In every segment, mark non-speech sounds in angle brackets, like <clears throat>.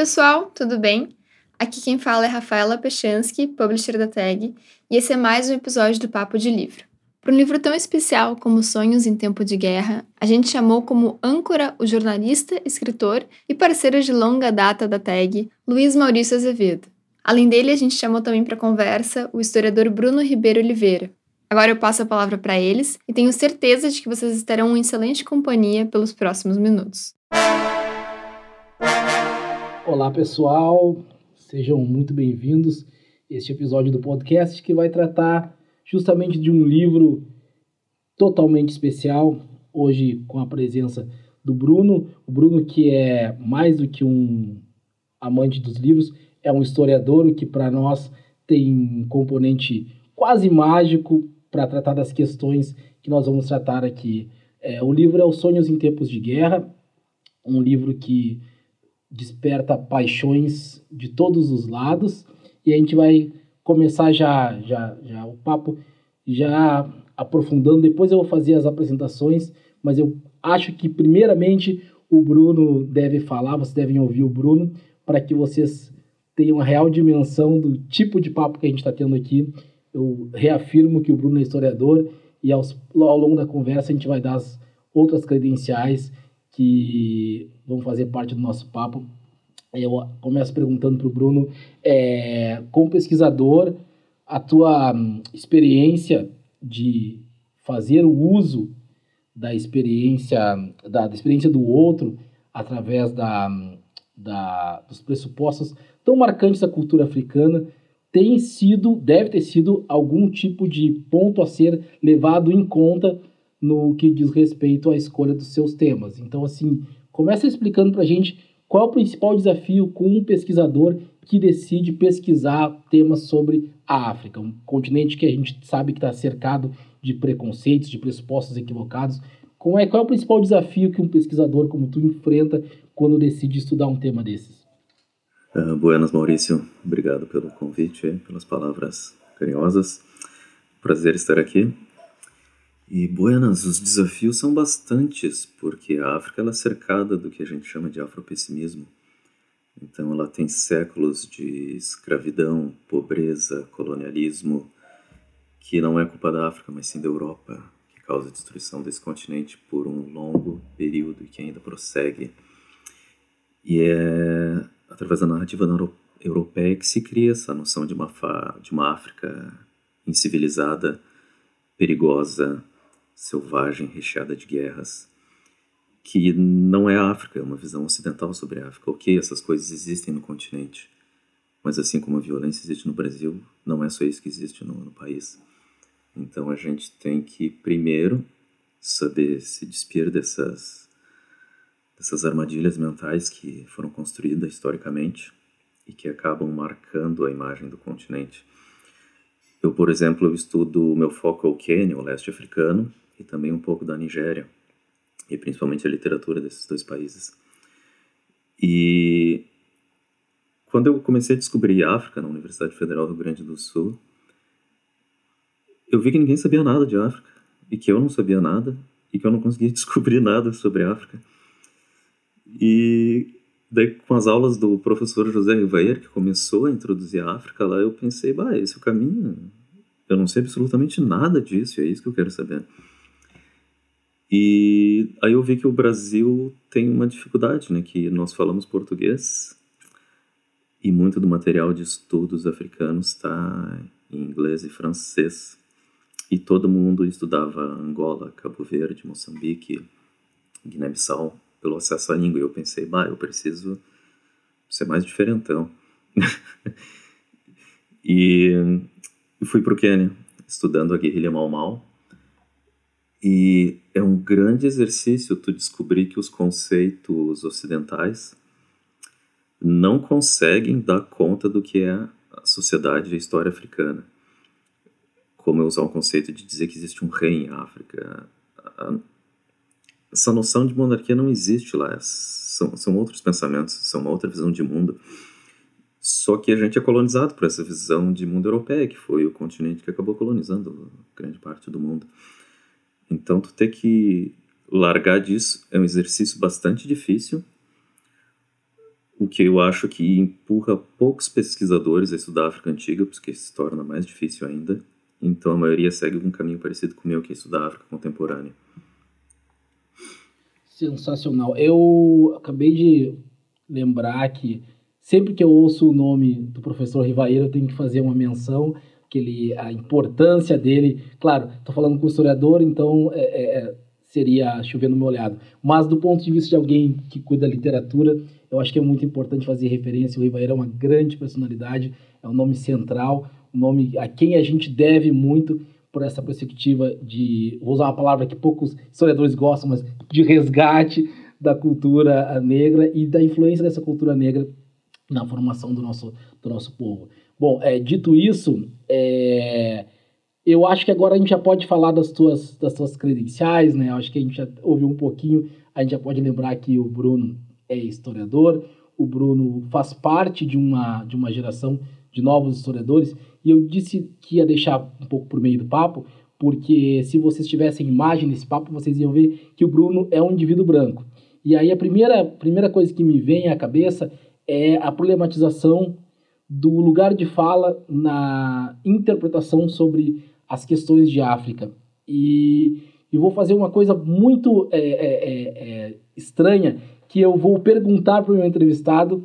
Pessoal, tudo bem? Aqui quem fala é Rafaela Pechansky, publisher da Tag, e esse é mais um episódio do Papo de Livro. Para um livro tão especial como Sonhos em Tempo de Guerra, a gente chamou como âncora o jornalista, escritor e parceiro de longa data da Tag, Luiz Maurício Azevedo. Além dele, a gente chamou também para conversa o historiador Bruno Ribeiro Oliveira. Agora eu passo a palavra para eles e tenho certeza de que vocês estarão em excelente companhia pelos próximos minutos. Olá, pessoal. Sejam muito bem-vindos a este episódio do podcast que vai tratar justamente de um livro totalmente especial, hoje com a presença do Bruno. O Bruno, que é mais do que um amante dos livros, é um historiador que para nós tem um componente quase mágico para tratar das questões que nós vamos tratar aqui. É, o livro é Os Sonhos em Tempos de Guerra, um livro que desperta paixões de todos os lados. E a gente vai começar já já já o papo já aprofundando. Depois eu vou fazer as apresentações mas eu acho que primeiramente o Bruno deve falar vocês devem ouvir o Bruno para que vocês tenham a real dimensão do tipo de papo que a gente está tendo aqui. Eu reafirmo que o Bruno é historiador e aos, ao longo da conversa a gente vai dar as outras credenciais que vão fazer parte do nosso papo. Eu começo perguntando para o Bruno, é, como pesquisador, a tua hum, experiência de fazer o uso da experiência da, da experiência do outro através da, hum, da, dos pressupostos tão marcantes da cultura africana tem sido, deve ter sido algum tipo de ponto a ser levado em conta no que diz respeito à escolha dos seus temas. Então, assim, começa explicando para a gente qual é o principal desafio com um pesquisador que decide pesquisar temas sobre a África, um continente que a gente sabe que está cercado de preconceitos, de pressupostos equivocados. Qual é, qual é o principal desafio que um pesquisador como tu enfrenta quando decide estudar um tema desses? Uh, buenas, Maurício. Obrigado pelo convite, pelas palavras carinhosas. Prazer estar aqui. E Buenas, os desafios são bastantes, porque a África ela é cercada do que a gente chama de afropessimismo. Então ela tem séculos de escravidão, pobreza, colonialismo, que não é culpa da África, mas sim da Europa, que causa a destruição desse continente por um longo período e que ainda prossegue. E é através da narrativa europeia que se cria essa noção de uma, de uma África incivilizada, perigosa, selvagem, recheada de guerras, que não é a África, é uma visão ocidental sobre a África. Ok, essas coisas existem no continente, mas assim como a violência existe no Brasil, não é só isso que existe no, no país. Então a gente tem que, primeiro, saber se despir dessas, dessas armadilhas mentais que foram construídas historicamente e que acabam marcando a imagem do continente. Eu, por exemplo, eu estudo, meu foco é o Quênia, o leste africano, e também um pouco da Nigéria, e principalmente a literatura desses dois países. E quando eu comecei a descobrir a África na Universidade Federal do Rio Grande do Sul, eu vi que ninguém sabia nada de África, e que eu não sabia nada, e que eu não conseguia <laughs> descobrir nada sobre a África. E daí, com as aulas do professor José Rivair, que começou a introduzir a África lá, eu pensei, bah, esse é o caminho. Eu não sei absolutamente nada disso, e é isso que eu quero saber. E aí eu vi que o Brasil tem uma dificuldade, né? Que nós falamos português e muito do material de estudos africanos está em inglês e francês. E todo mundo estudava Angola, Cabo Verde, Moçambique, Guiné-Bissau pelo acesso à língua. E eu pensei, bah, eu preciso ser mais diferentão. <laughs> e fui para o Quênia, estudando a guerrilha Mau Mau e é um grande exercício tu descobrir que os conceitos ocidentais não conseguem dar conta do que é a sociedade e a história africana. Como eu usar o conceito de dizer que existe um rei em África. Essa noção de monarquia não existe lá. São, são outros pensamentos, são uma outra visão de mundo. Só que a gente é colonizado por essa visão de mundo europeia, que foi o continente que acabou colonizando grande parte do mundo. Então, tu ter que largar disso é um exercício bastante difícil, o que eu acho que empurra poucos pesquisadores a estudar a África Antiga, porque se torna mais difícil ainda. Então, a maioria segue um caminho parecido com o meu, que é estudar a África contemporânea. Sensacional. Eu acabei de lembrar que sempre que eu ouço o nome do professor Rivaeiro, eu tenho que fazer uma menção que ele, a importância dele. Claro, estou falando com o historiador, então é, é, é, seria meu olhado. Mas do ponto de vista de alguém que cuida da literatura, eu acho que é muito importante fazer referência. O Rivaeiro é uma grande personalidade, é um nome central, um nome a quem a gente deve muito por essa perspectiva de, vou usar uma palavra que poucos historiadores gostam, mas de resgate da cultura negra e da influência dessa cultura negra na formação do nosso, do nosso povo. Bom, é, dito isso, é, eu acho que agora a gente já pode falar das tuas, das tuas credenciais, né? Eu acho que a gente já ouviu um pouquinho, a gente já pode lembrar que o Bruno é historiador, o Bruno faz parte de uma, de uma geração de novos historiadores, e eu disse que ia deixar um pouco por meio do papo, porque se vocês tivessem imagem nesse papo, vocês iam ver que o Bruno é um indivíduo branco. E aí a primeira, primeira coisa que me vem à cabeça é a problematização do lugar de fala na interpretação sobre as questões de África. E eu vou fazer uma coisa muito é, é, é, é estranha, que eu vou perguntar para o meu entrevistado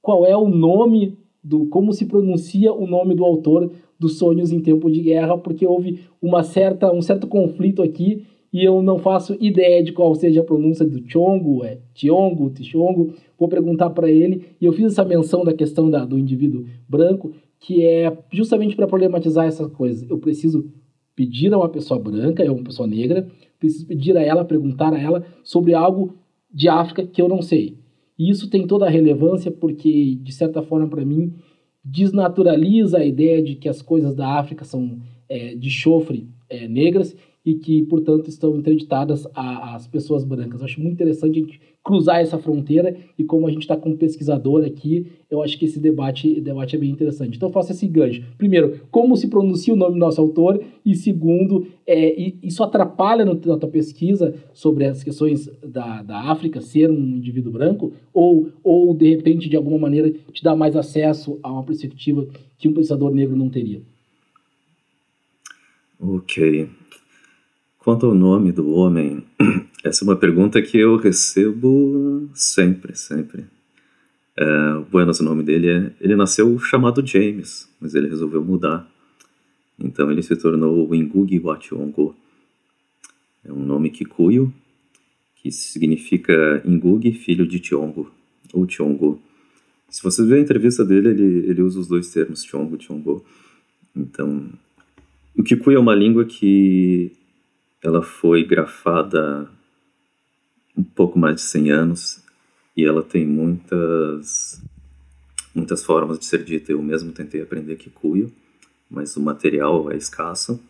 qual é o nome do como se pronuncia o nome do autor dos Sonhos em Tempo de Guerra, porque houve uma certa um certo conflito aqui e eu não faço ideia de qual seja a pronúncia do Chongo, é Tiongo, Tichongo. Vou perguntar para ele e eu fiz essa menção da questão da, do indivíduo branco, que é justamente para problematizar essas coisas. Eu preciso pedir a uma pessoa branca, é uma pessoa negra, preciso pedir a ela, perguntar a ela sobre algo de África que eu não sei. E isso tem toda a relevância porque, de certa forma, para mim, desnaturaliza a ideia de que as coisas da África são é, de chofre é, negras e que, portanto, estão interditadas às pessoas brancas. Eu acho muito interessante a gente cruzar essa fronteira e como a gente está com um pesquisador aqui, eu acho que esse debate, debate é bem interessante. Então, eu faço esse gancho. Primeiro, como se pronuncia o nome do nosso autor? E segundo, é, isso atrapalha no, na tua pesquisa sobre as questões da, da África ser um indivíduo branco? Ou, ou, de repente, de alguma maneira, te dá mais acesso a uma perspectiva que um pesquisador negro não teria? Ok. Quanto ao nome do homem, <clears throat> essa é uma pergunta que eu recebo sempre, sempre. É, Buenos, o nome dele é. Ele nasceu chamado James, mas ele resolveu mudar. Então ele se tornou Ngugi Wationgo. É um nome kikuyu, que significa Ngugi, filho de Tiongo, ou Tiongo. Se você ver a entrevista dele, ele, ele usa os dois termos, Tiongo, Tiongo. Então, o kikuyu é uma língua que ela foi grafada um pouco mais de 100 anos e ela tem muitas muitas formas de ser dita. Eu mesmo tentei aprender Kikuyu, mas o material é escasso.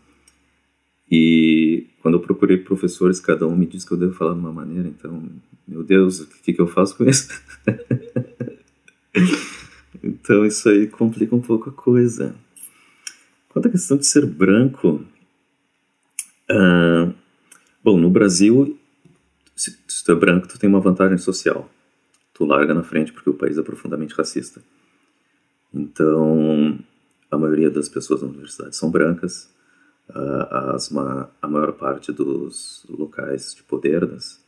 E quando eu procurei professores, cada um me disse que eu devo falar de uma maneira, então, meu Deus, o que, que eu faço com isso? <laughs> então isso aí complica um pouco a coisa. Quanto à questão de ser branco, Uh, bom, no Brasil, se, se tu é branco, tu tem uma vantagem social. Tu larga na frente porque o país é profundamente racista. Então, a maioria das pessoas na universidade são brancas. Uh, as, a maior parte dos locais de poder das,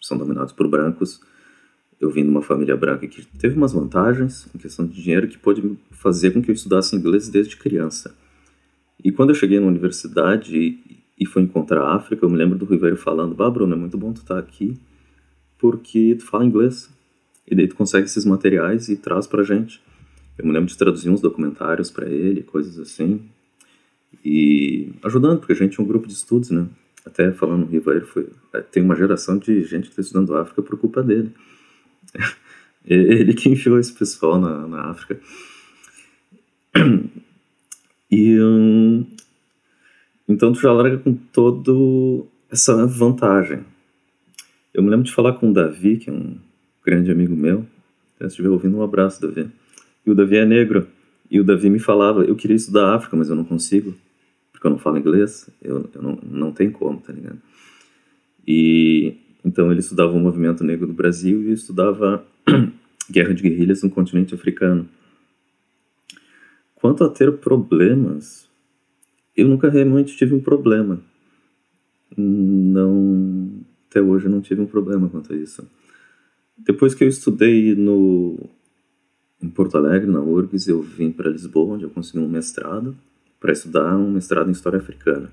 são dominados por brancos. Eu vim de uma família branca que teve umas vantagens em questão de dinheiro que pôde fazer com que eu estudasse inglês desde criança. E quando eu cheguei na universidade e foi encontrar a África, eu me lembro do Ribeiro falando, bah, Bruno, é muito bom tu estar tá aqui, porque tu fala inglês, e daí tu consegue esses materiais e traz pra gente. Eu me lembro de traduzir uns documentários para ele, coisas assim, e ajudando, porque a gente tinha um grupo de estudos, né? Até falando no Ribeiro, foi, é, tem uma geração de gente que está estudando África por culpa dele. <laughs> Ele que enfiou esse pessoal na, na África. E hum, então tu já larga com todo essa vantagem. Eu me lembro de falar com o Davi, que é um grande amigo meu. Se estiver ouvindo, um abraço, Davi. E o Davi é negro. E o Davi me falava, eu queria estudar África, mas eu não consigo, porque eu não falo inglês. Eu, eu não, não tem como, tá ligado? E então ele estudava o movimento negro do Brasil e estudava <clears throat> guerra de guerrilhas no continente africano. Quanto a ter problemas, eu nunca realmente tive um problema. Não, até hoje eu não tive um problema quanto a isso. Depois que eu estudei no em Porto Alegre, na URGS, eu vim para Lisboa, onde eu consegui um mestrado para estudar um mestrado em História Africana.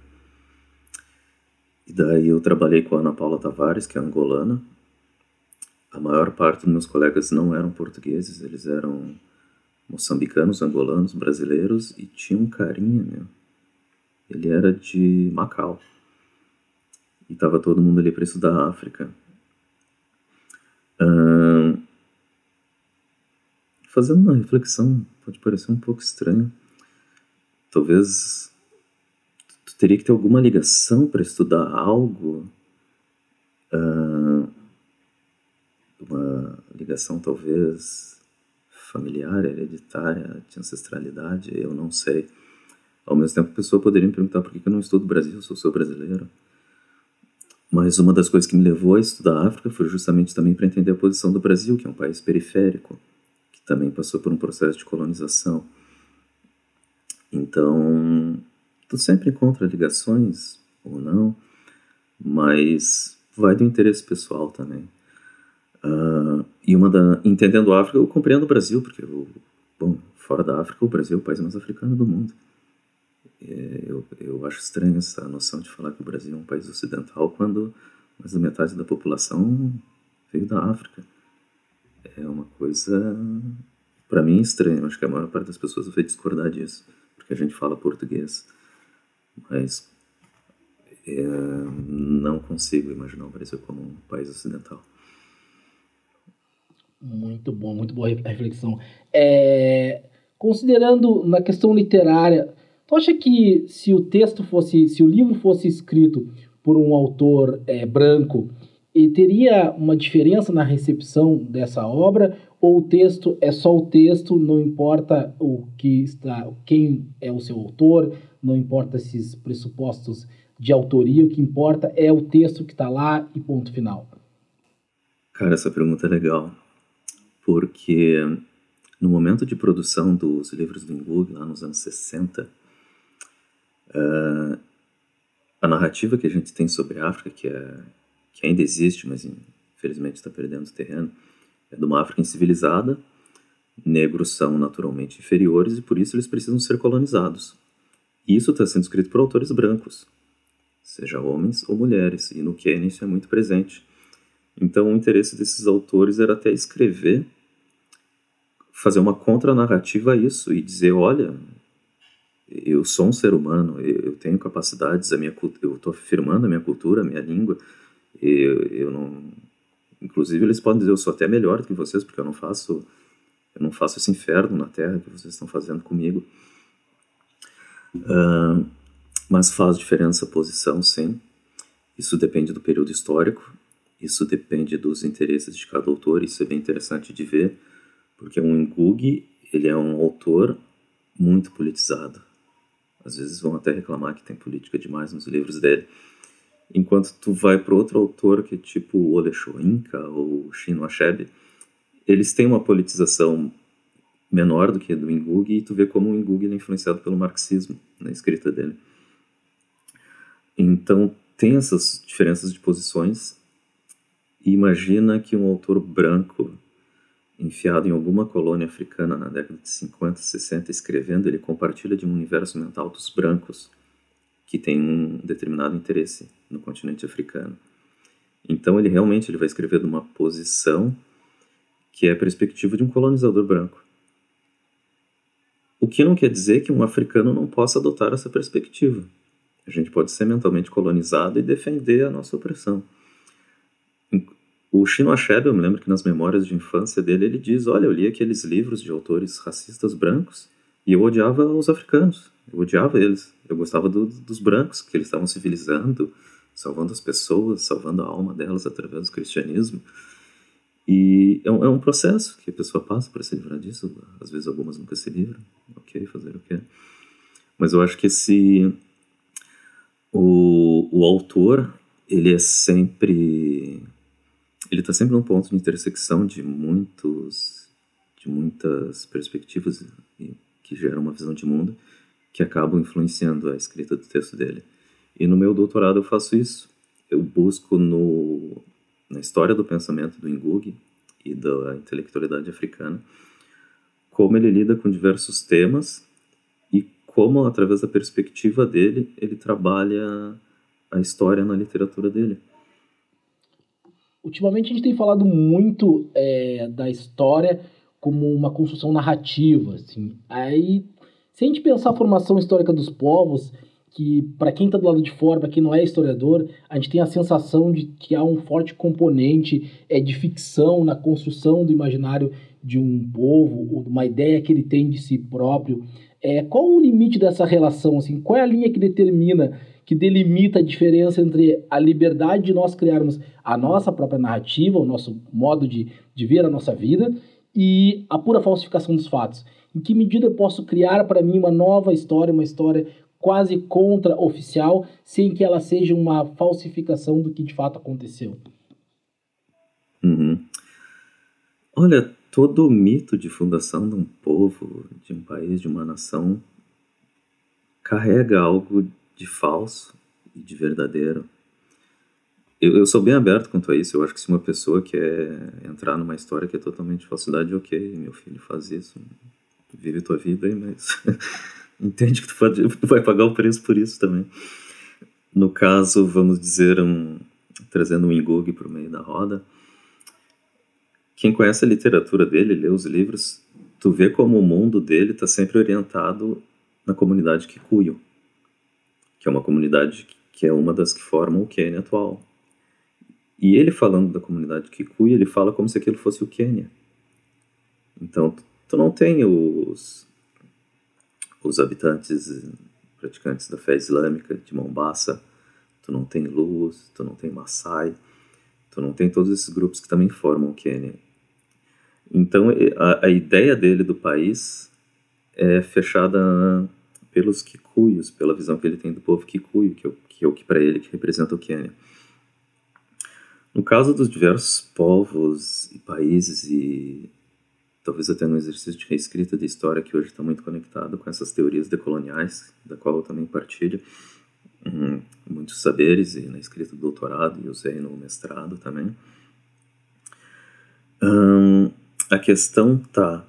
E daí eu trabalhei com a Ana Paula Tavares, que é angolana. A maior parte dos meus colegas não eram portugueses, eles eram moçambicanos, angolanos, brasileiros e tinha um carinha, meu. Ele era de Macau. E tava todo mundo ali para estudar a África. fazendo uma reflexão, pode parecer um pouco estranho. Talvez tu teria que ter alguma ligação para estudar algo. uma ligação talvez familiar, hereditária, de ancestralidade, eu não sei. Ao mesmo tempo, a pessoa poderia me perguntar por que eu não estudo Brasil, se eu sou brasileiro. Mas uma das coisas que me levou a estudar a África foi justamente também para entender a posição do Brasil, que é um país periférico, que também passou por um processo de colonização. Então, tu sempre encontra ligações ou não, mas vai do interesse pessoal também. Uh, e uma da. Entendendo a África, eu compreendo o Brasil, porque, eu, bom, fora da África, o Brasil é o país mais africano do mundo. É, eu, eu acho estranho essa noção de falar que o Brasil é um país ocidental quando mais da metade da população veio da África. É uma coisa, para mim, estranha. Acho que a maior parte das pessoas vai discordar disso, porque a gente fala português. Mas é, não consigo imaginar o Brasil como um país ocidental. Muito bom, muito boa reflexão. É, considerando na questão literária, tu acha que se o texto fosse, se o livro fosse escrito por um autor é, branco, e teria uma diferença na recepção dessa obra? Ou o texto é só o texto, não importa o que está, quem é o seu autor, não importa esses pressupostos de autoria, o que importa é o texto que está lá e ponto final. Cara, essa pergunta é legal porque no momento de produção dos livros do Ingug, lá nos anos 60, uh, a narrativa que a gente tem sobre a África, que, é, que ainda existe, mas infelizmente está perdendo terreno, é de uma África incivilizada, negros são naturalmente inferiores e por isso eles precisam ser colonizados. E isso está sendo escrito por autores brancos, seja homens ou mulheres, e no Quênia isso é muito presente. Então o interesse desses autores era até escrever fazer uma contranarrativa a isso e dizer, olha, eu sou um ser humano, eu tenho capacidades, a minha eu estou afirmando a minha cultura, a minha língua, eu, eu não, inclusive eles podem dizer eu sou até melhor do que vocês porque eu não faço, eu não faço esse inferno na Terra que vocês estão fazendo comigo. Uh, mas faz diferença a posição, sim. Isso depende do período histórico, isso depende dos interesses de cada autor, isso é bem interessante de ver porque o Ngugi, ele é um autor muito politizado. Às vezes vão até reclamar que tem política demais nos livros dele. Enquanto tu vai para outro autor que é tipo o Ole Shoinka ou Chinua Achebe, eles têm uma politização menor do que a do Ngugi e tu vê como o Ngugi é influenciado pelo marxismo na escrita dele. Então tem essas diferenças de posições e imagina que um autor branco enfiado em alguma colônia africana na década de 50, 60, escrevendo, ele compartilha de um universo mental dos brancos que tem um determinado interesse no continente africano. Então ele realmente ele vai escrever de uma posição que é a perspectiva de um colonizador branco. O que não quer dizer que um africano não possa adotar essa perspectiva. A gente pode ser mentalmente colonizado e defender a nossa opressão. O Chino Achebe, eu me lembro que nas memórias de infância dele, ele diz, olha, eu li aqueles livros de autores racistas brancos e eu odiava os africanos, eu odiava eles, eu gostava do, dos brancos, que eles estavam civilizando, salvando as pessoas, salvando a alma delas através do cristianismo. E é um, é um processo que a pessoa passa para se livrar disso. Às vezes algumas nunca se livram. Ok, fazer o quê? Mas eu acho que esse o, o autor ele é sempre ele está sempre num ponto de intersecção de muitos de muitas perspectivas que geram uma visão de mundo que acabam influenciando a escrita do texto dele. E no meu doutorado eu faço isso. Eu busco no na história do pensamento do Ngugi e da intelectualidade africana, como ele lida com diversos temas e como, através da perspectiva dele, ele trabalha a história na literatura dele. Ultimamente a gente tem falado muito é, da história como uma construção narrativa, assim. Aí, se a gente pensar a formação histórica dos povos, que para quem está do lado de fora, para quem não é historiador, a gente tem a sensação de que há um forte componente é, de ficção na construção do imaginário de um povo, uma ideia que ele tem de si próprio. É, qual o limite dessa relação? Assim, qual é a linha que determina, que delimita a diferença entre a liberdade de nós criarmos a nossa própria narrativa, o nosso modo de, de ver a nossa vida, e a pura falsificação dos fatos? Em que medida eu posso criar para mim uma nova história, uma história quase contra-oficial, sem que ela seja uma falsificação do que de fato aconteceu. Uhum. Olha, todo o mito de fundação de um povo, de um país, de uma nação, carrega algo de falso e de verdadeiro. Eu, eu, sou bem aberto quanto a isso. Eu acho que se uma pessoa quer entrar numa história que é totalmente falsidade, ok, meu filho faz isso, vive tua vida aí, mas <laughs> entende que tu, pode, tu vai pagar o preço por isso também. No caso, vamos dizer, um, trazendo um Ingug para o meio da roda, quem conhece a literatura dele, lê os livros, tu vê como o mundo dele está sempre orientado na comunidade Kikuyu, que é uma comunidade que é uma das que formam o Quênia atual. E ele falando da comunidade Kikuyu, ele fala como se aquilo fosse o Quênia. Então, tu não tem os os habitantes praticantes da fé islâmica de Mombasa, tu não tem Luz, tu não tem Maasai, tu não tem todos esses grupos que também formam o Quênia. Então a, a ideia dele do país é fechada pelos Kikuyos, pela visão que ele tem do povo Kikuyu, que é o que, é o que para ele que representa o Quênia. No caso dos diversos povos e países e talvez até no exercício de reescrita de história que hoje está muito conectado com essas teorias decoloniais, da qual eu também partilho hum, muitos saberes e na escrita do doutorado e usei no mestrado também. Hum, a questão tá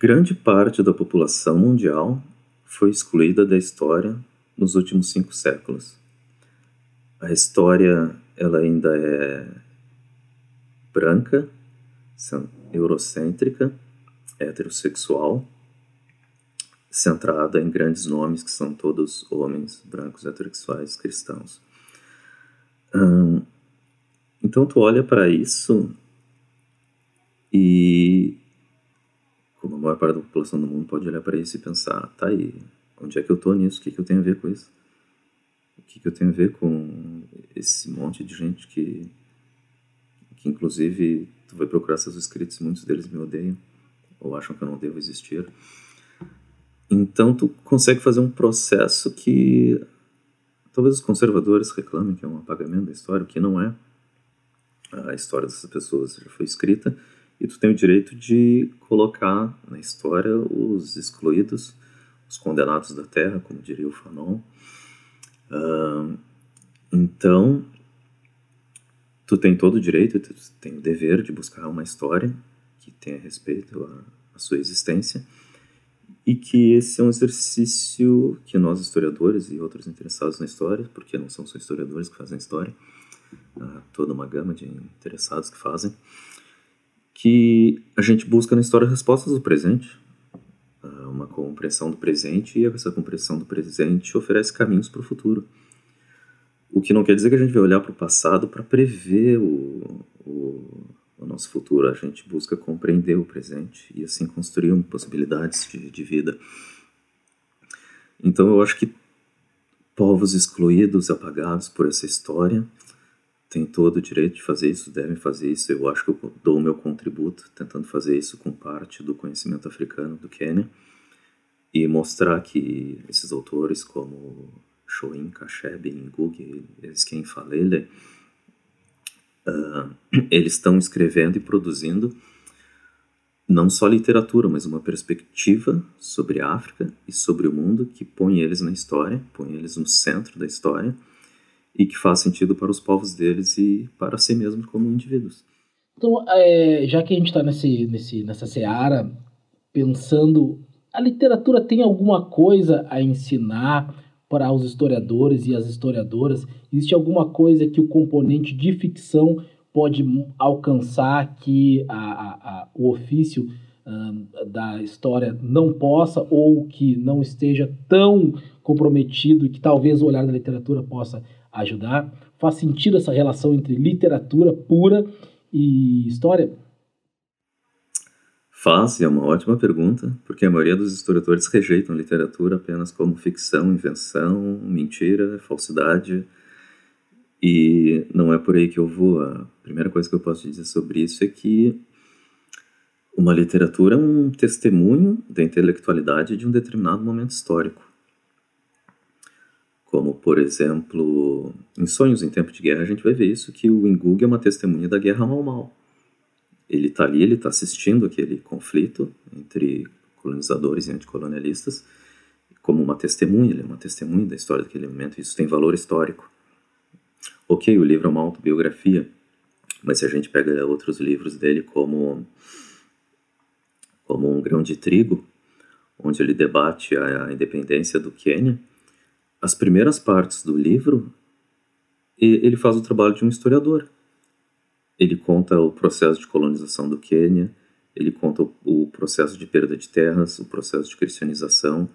grande parte da população mundial foi excluída da história nos últimos cinco séculos. A história ela ainda é branca, eurocêntrica, heterossexual, centrada em grandes nomes que são todos homens brancos heterossexuais cristãos. Hum, então tu olha para isso e como a maior parte da população do mundo pode olhar para isso e pensar, tá aí, onde é que eu tô nisso? O que, que eu tenho a ver com isso? O que, que eu tenho a ver com esse monte de gente que, que inclusive tu vai procurar seus escritos, muitos deles me odeiam ou acham que eu não devo existir. Então tu consegue fazer um processo que talvez os conservadores reclamem que é um apagamento da história, o que não é. A história dessas pessoas já foi escrita e tu tem o direito de colocar na história os excluídos, os condenados da terra, como diria o Fanon. Uh, então, tu tem todo o direito, tu tem o dever de buscar uma história que tenha respeito à, à sua existência e que esse é um exercício que nós historiadores e outros interessados na história, porque não são só historiadores que fazem história, há toda uma gama de interessados que fazem, que a gente busca na história respostas do presente, uma compreensão do presente e essa compreensão do presente oferece caminhos para o futuro. O que não quer dizer que a gente vai olhar para o passado para prever o, o, o, nosso futuro. A gente busca compreender o presente e assim construir possibilidades de, de vida. Então eu acho que povos excluídos, apagados por essa história, têm todo o direito de fazer isso, devem fazer isso. Eu acho que eu dou o meu contributo tentando fazer isso com parte do conhecimento africano do Quênia e mostrar que esses autores como Shoin, Kasheb, Ngugi, Esken Falele, uh, eles estão escrevendo e produzindo não só literatura, mas uma perspectiva sobre a África e sobre o mundo que põe eles na história, põe eles no centro da história e que faz sentido para os povos deles e para si mesmos como indivíduos. Então, é, já que a gente está nesse, nesse, nessa seara, pensando, a literatura tem alguma coisa a ensinar para os historiadores e as historiadoras? Existe alguma coisa que o componente de ficção pode alcançar que a, a, a, o ofício da história não possa ou que não esteja tão comprometido e que talvez o olhar da literatura possa ajudar? Faz sentido essa relação entre literatura pura e história? Faz, é uma ótima pergunta, porque a maioria dos historiadores rejeitam literatura apenas como ficção, invenção, mentira, falsidade, e não é por aí que eu vou. A primeira coisa que eu posso dizer sobre isso é que uma literatura é um testemunho da intelectualidade de um determinado momento histórico. Como, por exemplo, em Sonhos em Tempo de Guerra, a gente vai ver isso, que o Ingug é uma testemunha da Guerra Mal Mal. Ele está ali, ele está assistindo aquele conflito entre colonizadores e anticolonialistas como uma testemunha, ele é uma testemunha da história daquele momento, isso tem valor histórico. Ok, o livro é uma autobiografia, mas se a gente pega outros livros dele como como um grão de trigo, onde ele debate a, independência do Quênia, as primeiras partes do livro ele faz o trabalho de um historiador. Ele conta o processo de colonização do Quênia, ele conta o processo de perda de terras, o processo de cristianização,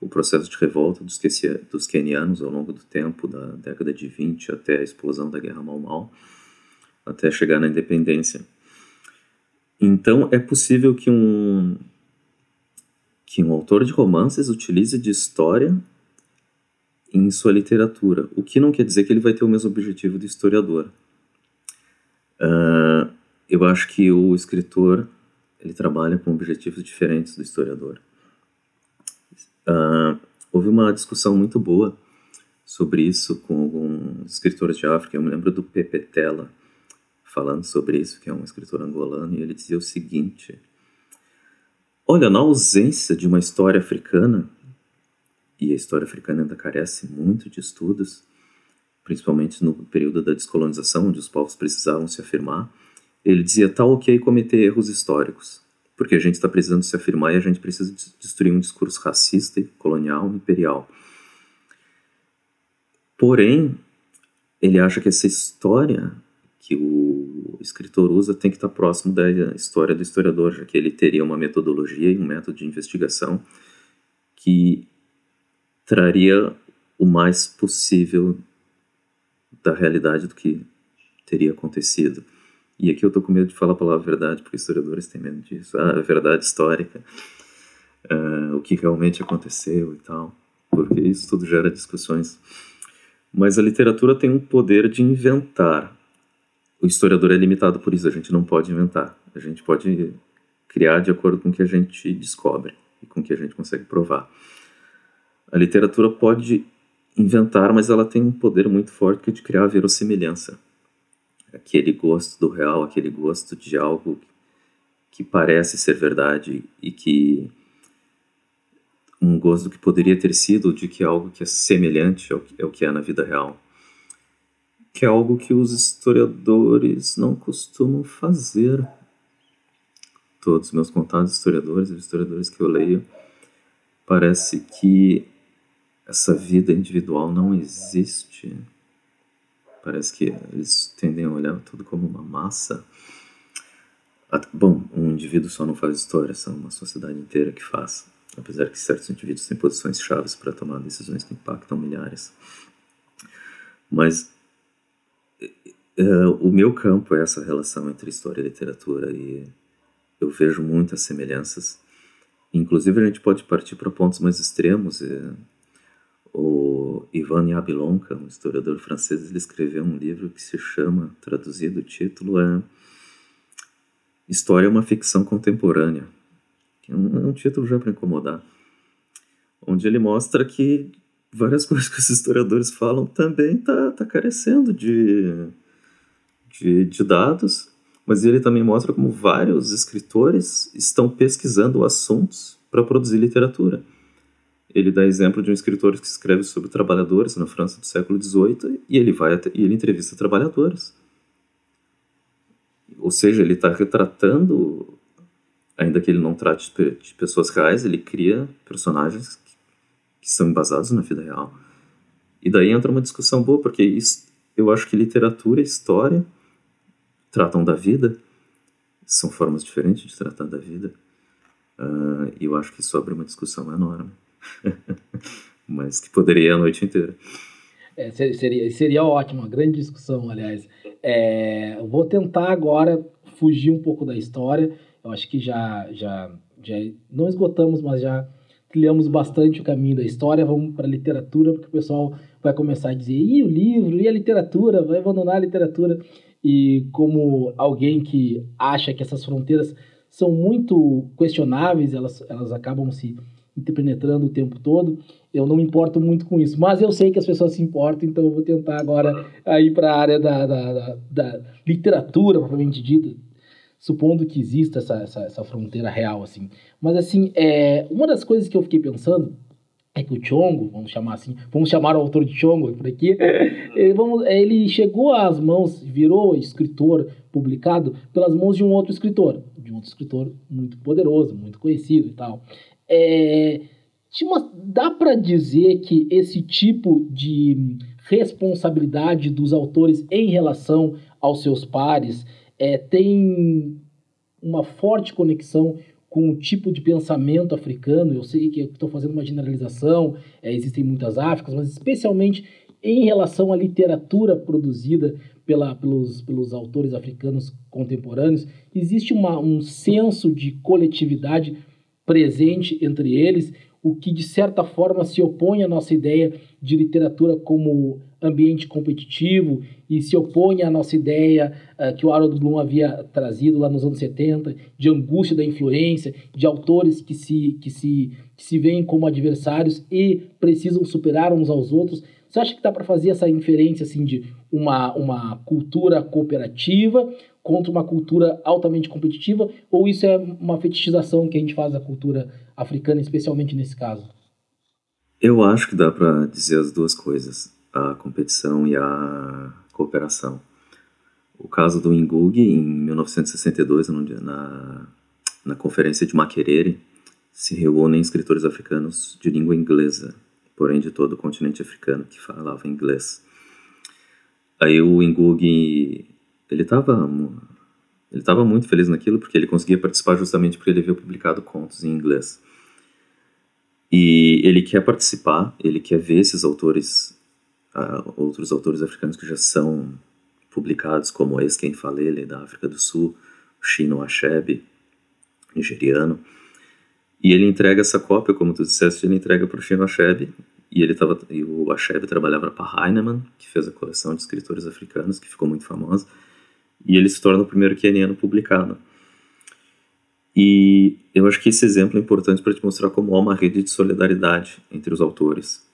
o processo de revolta dos, quenianos ao longo do tempo, da década de 20 até a explosão da Guerra Mal Mal, até chegar na independência. Então, é possível que um, que um autor de romances utilize de história em sua literatura, o que não quer dizer que ele vai ter o mesmo objetivo do historiador. Uh, eu acho que o escritor ele trabalha com objetivos diferentes do historiador. Uh, houve uma discussão muito boa sobre isso com alguns escritores de África. Eu me lembro do Pepe Tela falando sobre isso, que é um escritor angolano, e ele dizia o seguinte: Olha, na ausência de uma história africana, e a história africana ainda carece muito de estudos, principalmente no período da descolonização, onde os povos precisavam se afirmar, ele dizia: tá ok cometer erros históricos, porque a gente está precisando se afirmar e a gente precisa destruir um discurso racista, colonial, imperial. Porém, ele acha que essa história que o escritor usa tem que estar próximo da história do historiador, já que ele teria uma metodologia e um método de investigação que traria o mais possível da realidade do que teria acontecido. E aqui eu tô com medo de falar a palavra verdade, porque historiadores têm medo disso. Ah, a verdade histórica, uh, o que realmente aconteceu e tal, porque isso tudo gera discussões. Mas a literatura tem um poder de inventar. O historiador é limitado por isso, a gente não pode inventar. A gente pode criar de acordo com o que a gente descobre e com o que a gente consegue provar. A literatura pode inventar, mas ela tem um poder muito forte é de criar a verossimilhança aquele gosto do real, aquele gosto de algo que parece ser verdade e que um gosto que poderia ter sido de que algo que é semelhante ao que, que é na vida real, que é algo que os historiadores não costumam fazer. Todos os meus contatos historiadores e historiadores que eu leio, parece que essa vida individual não existe Parece que eles tendem a olhar tudo como uma massa. Bom, um indivíduo só não faz história, são uma sociedade inteira que faz. Apesar que certos indivíduos têm posições chaves para tomar decisões que impactam milhares. Mas uh, o meu campo é essa relação entre história e literatura e eu vejo muitas semelhanças. Inclusive, a gente pode partir para pontos mais extremos. E, o Ivan Yablonka, um historiador francês, ele escreveu um livro que se chama, traduzido, o título é História é uma ficção contemporânea. É um, é um título já para incomodar. Onde ele mostra que várias <laughs> coisas que os historiadores falam também tá, tá carecendo de, de, de dados, mas ele também mostra como vários escritores estão pesquisando assuntos para produzir literatura. Ele dá exemplo de um escritor que escreve sobre trabalhadores na França do século XVIII e ele vai e ele entrevista trabalhadores. Ou seja, ele está retratando, ainda que ele não trate de pessoas reais, ele cria personagens que, que são embasados na vida real. E daí entra uma discussão boa, porque isso, eu acho que literatura e história tratam da vida, são formas diferentes de tratar da vida. Uh, e eu acho que isso abre uma discussão enorme. <laughs> Mas que poderia a noite inteira. É, seria, seria ótimo, uma grande discussão, aliás. É, vou tentar agora fugir um pouco da história. Eu acho que já, já, já não esgotamos, mas já trilhamos bastante o caminho da história. Vamos para a literatura, porque o pessoal vai começar a dizer: e o livro, e a literatura, vai abandonar a literatura. E como alguém que acha que essas fronteiras são muito questionáveis, elas, elas acabam se interpenetrando o tempo todo. Eu não me importo muito com isso, mas eu sei que as pessoas se importam, então eu vou tentar agora ir para a área da, da, da, da, literatura, propriamente dita, supondo que exista essa, essa, essa, fronteira real, assim. Mas, assim, é, uma das coisas que eu fiquei pensando é que o Chongo, vamos chamar assim, vamos chamar o autor de Chongo por aqui, <laughs> ele, vamos, ele chegou às mãos, virou escritor publicado pelas mãos de um outro escritor, de um outro escritor muito poderoso, muito conhecido e tal. É, uma, dá para dizer que esse tipo de responsabilidade dos autores em relação aos seus pares é, tem uma forte conexão com o tipo de pensamento africano. Eu sei que estou fazendo uma generalização, é, existem muitas Áfricas, mas especialmente em relação à literatura produzida pela, pelos, pelos autores africanos contemporâneos, existe uma, um senso de coletividade presente entre eles, o que de certa forma se opõe à nossa ideia de literatura como ambiente competitivo e se opõe à nossa ideia uh, que o Harold Bloom havia trazido lá nos anos 70, de angústia da influência, de autores que se, que se, que se veem como adversários e precisam superar uns aos outros. Você acha que dá para fazer essa inferência assim, de uma, uma cultura cooperativa contra uma cultura altamente competitiva, ou isso é uma fetichização que a gente faz da cultura africana, especialmente nesse caso? Eu acho que dá para dizer as duas coisas, a competição e a cooperação. O caso do Ingug, em 1962, na, na conferência de Makerere, se reúnem escritores africanos de língua inglesa, porém de todo o continente africano que falava inglês. Aí o Ingug ele estava ele estava muito feliz naquilo porque ele conseguia participar justamente porque ele havia publicado contos em inglês. E ele quer participar, ele quer ver esses autores, uh, outros autores africanos que já são publicados, como esse quem Falele, da África do Sul, o Shino Achebe, nigeriano. E ele entrega essa cópia, como tu disseste, ele entrega para o Shino Achebe, e ele tava, e o Achebe trabalhava para Heinemann, que fez a coleção de escritores africanos, que ficou muito famosa e ele se torna o primeiro queniano publicado. E eu acho que esse exemplo é importante para te mostrar como há uma rede de solidariedade entre os autores.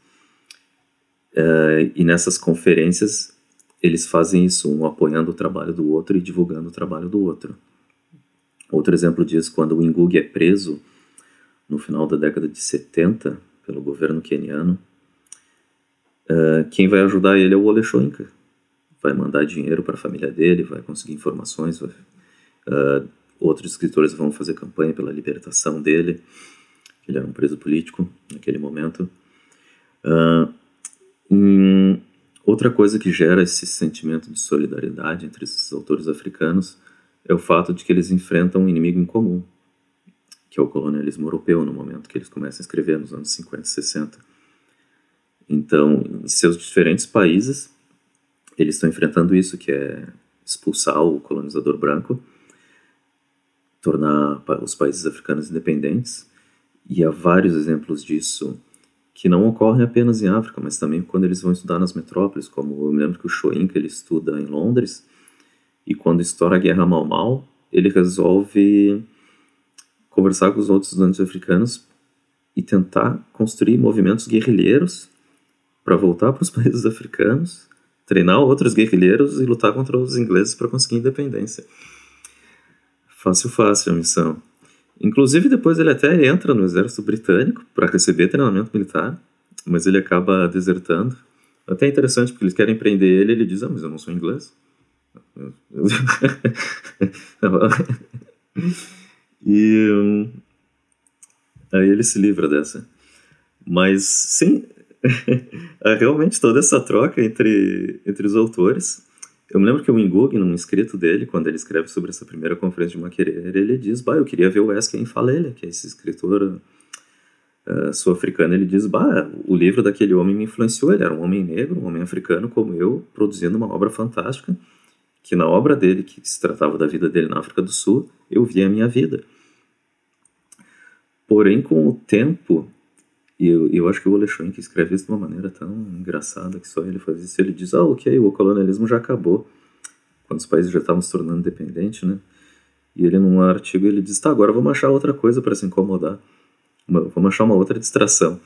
Uh, e nessas conferências, eles fazem isso, um apoiando o trabalho do outro e divulgando o trabalho do outro. Outro exemplo disso, quando o Ingug é preso no final da década de 70 pelo governo queniano, uh, quem vai ajudar ele é o Ole Shoinka, vai mandar dinheiro para a família dele, vai conseguir informações, vai, uh, outros escritores vão fazer campanha pela libertação dele, ele era um preso político naquele momento. Uh, outra coisa que gera esse sentimento de solidariedade entre esses autores africanos é o fato de que eles enfrentam um inimigo em comum, que é o colonialismo europeu, no momento que eles começam a escrever, nos anos 50 e 60. Então, em seus diferentes países, eles estão enfrentando isso, que é expulsar o colonizador branco, tornar os países africanos independentes. E há vários exemplos disso que não ocorrem apenas em África, mas também quando eles vão estudar nas metrópoles, como eu me lembro que o Shoinka ele estuda em Londres, e quando estoura a Guerra Mal Mal, ele resolve conversar com os outros estudantes africanos e tentar construir movimentos guerrilheiros para voltar para os <laughs> países africanos, treinar outros guerrilheiros e lutar contra os ingleses para conseguir independência. Fácil, fácil a missão. Inclusive, depois ele até entra no exército britânico para receber treinamento militar, mas ele acaba desertando. Até interessante, porque eles querem prender ele ele diz: Ah, mas eu não sou inglês. <laughs> e hum, aí ele se livra dessa. Mas, sim, <laughs> realmente toda essa troca entre, entre os autores. Eu me lembro que o Ingug, num escrito dele, quando ele escreve sobre essa primeira conferência de Maquerer, ele diz, bah, eu queria ver o Esken Falele, que é esse escritor uh, sul-africano, ele diz, bah, o livro daquele homem me influenciou, ele era um homem negro, um homem africano como eu, produzindo uma obra fantástica, que na obra dele, que se tratava da vida dele na África do Sul, eu via a minha vida. Porém, com o tempo, e eu, eu acho que o Ole que escreve isso de uma maneira tão engraçada que só ele faz isso. Ele diz, ah, ok, o colonialismo já acabou, quando os países já estavam se tornando independentes, né? E ele, num artigo, ele diz, tá, agora vamos achar outra coisa para se incomodar. Vamos achar uma outra distração.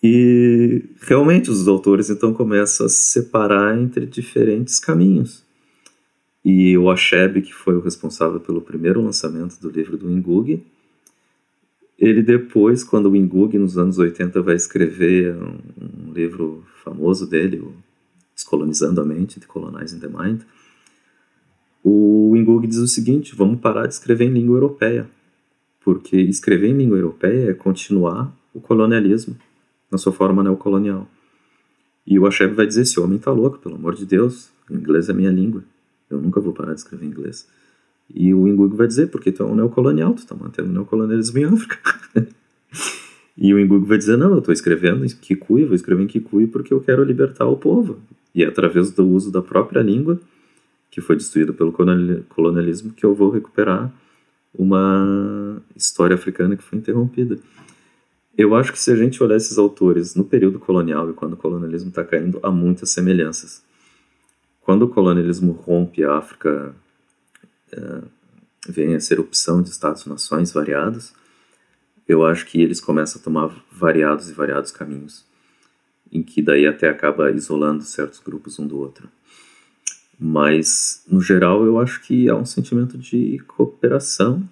E realmente os autores então começam a se separar entre diferentes caminhos. E o Achebe, que foi o responsável pelo primeiro lançamento do livro do Ingug, ele depois, quando o Ingug, nos anos 80, vai escrever um, um livro famoso dele, Descolonizando a Mente, Decolonizing the Mind, o Ingug diz o seguinte, vamos parar de escrever em língua europeia, porque escrever em língua europeia é continuar o colonialismo na sua forma neocolonial. E o Achebe vai dizer, esse homem está louco, pelo amor de Deus, o inglês é minha língua, eu nunca vou parar de escrever em inglês. E o Ingug vai dizer, porque tu é um neocolonial, tu está mantendo o neocolonialismo em África. <laughs> e o Ingug vai dizer, não, eu estou escrevendo em Kikuyu, vou escrever em Kikuyu porque eu quero libertar o povo. E é através do uso da própria língua, que foi destruída pelo colonialismo, que eu vou recuperar uma história africana que foi interrompida. Eu acho que se a gente olhar esses autores no período colonial e quando o colonialismo está caindo, há muitas semelhanças. Quando o colonialismo rompe a África uh, vem a ser opção de Estados-nações variados, eu acho que eles começam a tomar variados e variados caminhos, em que daí até acaba isolando certos grupos um do outro. Mas, no geral, eu acho que há um sentimento de cooperação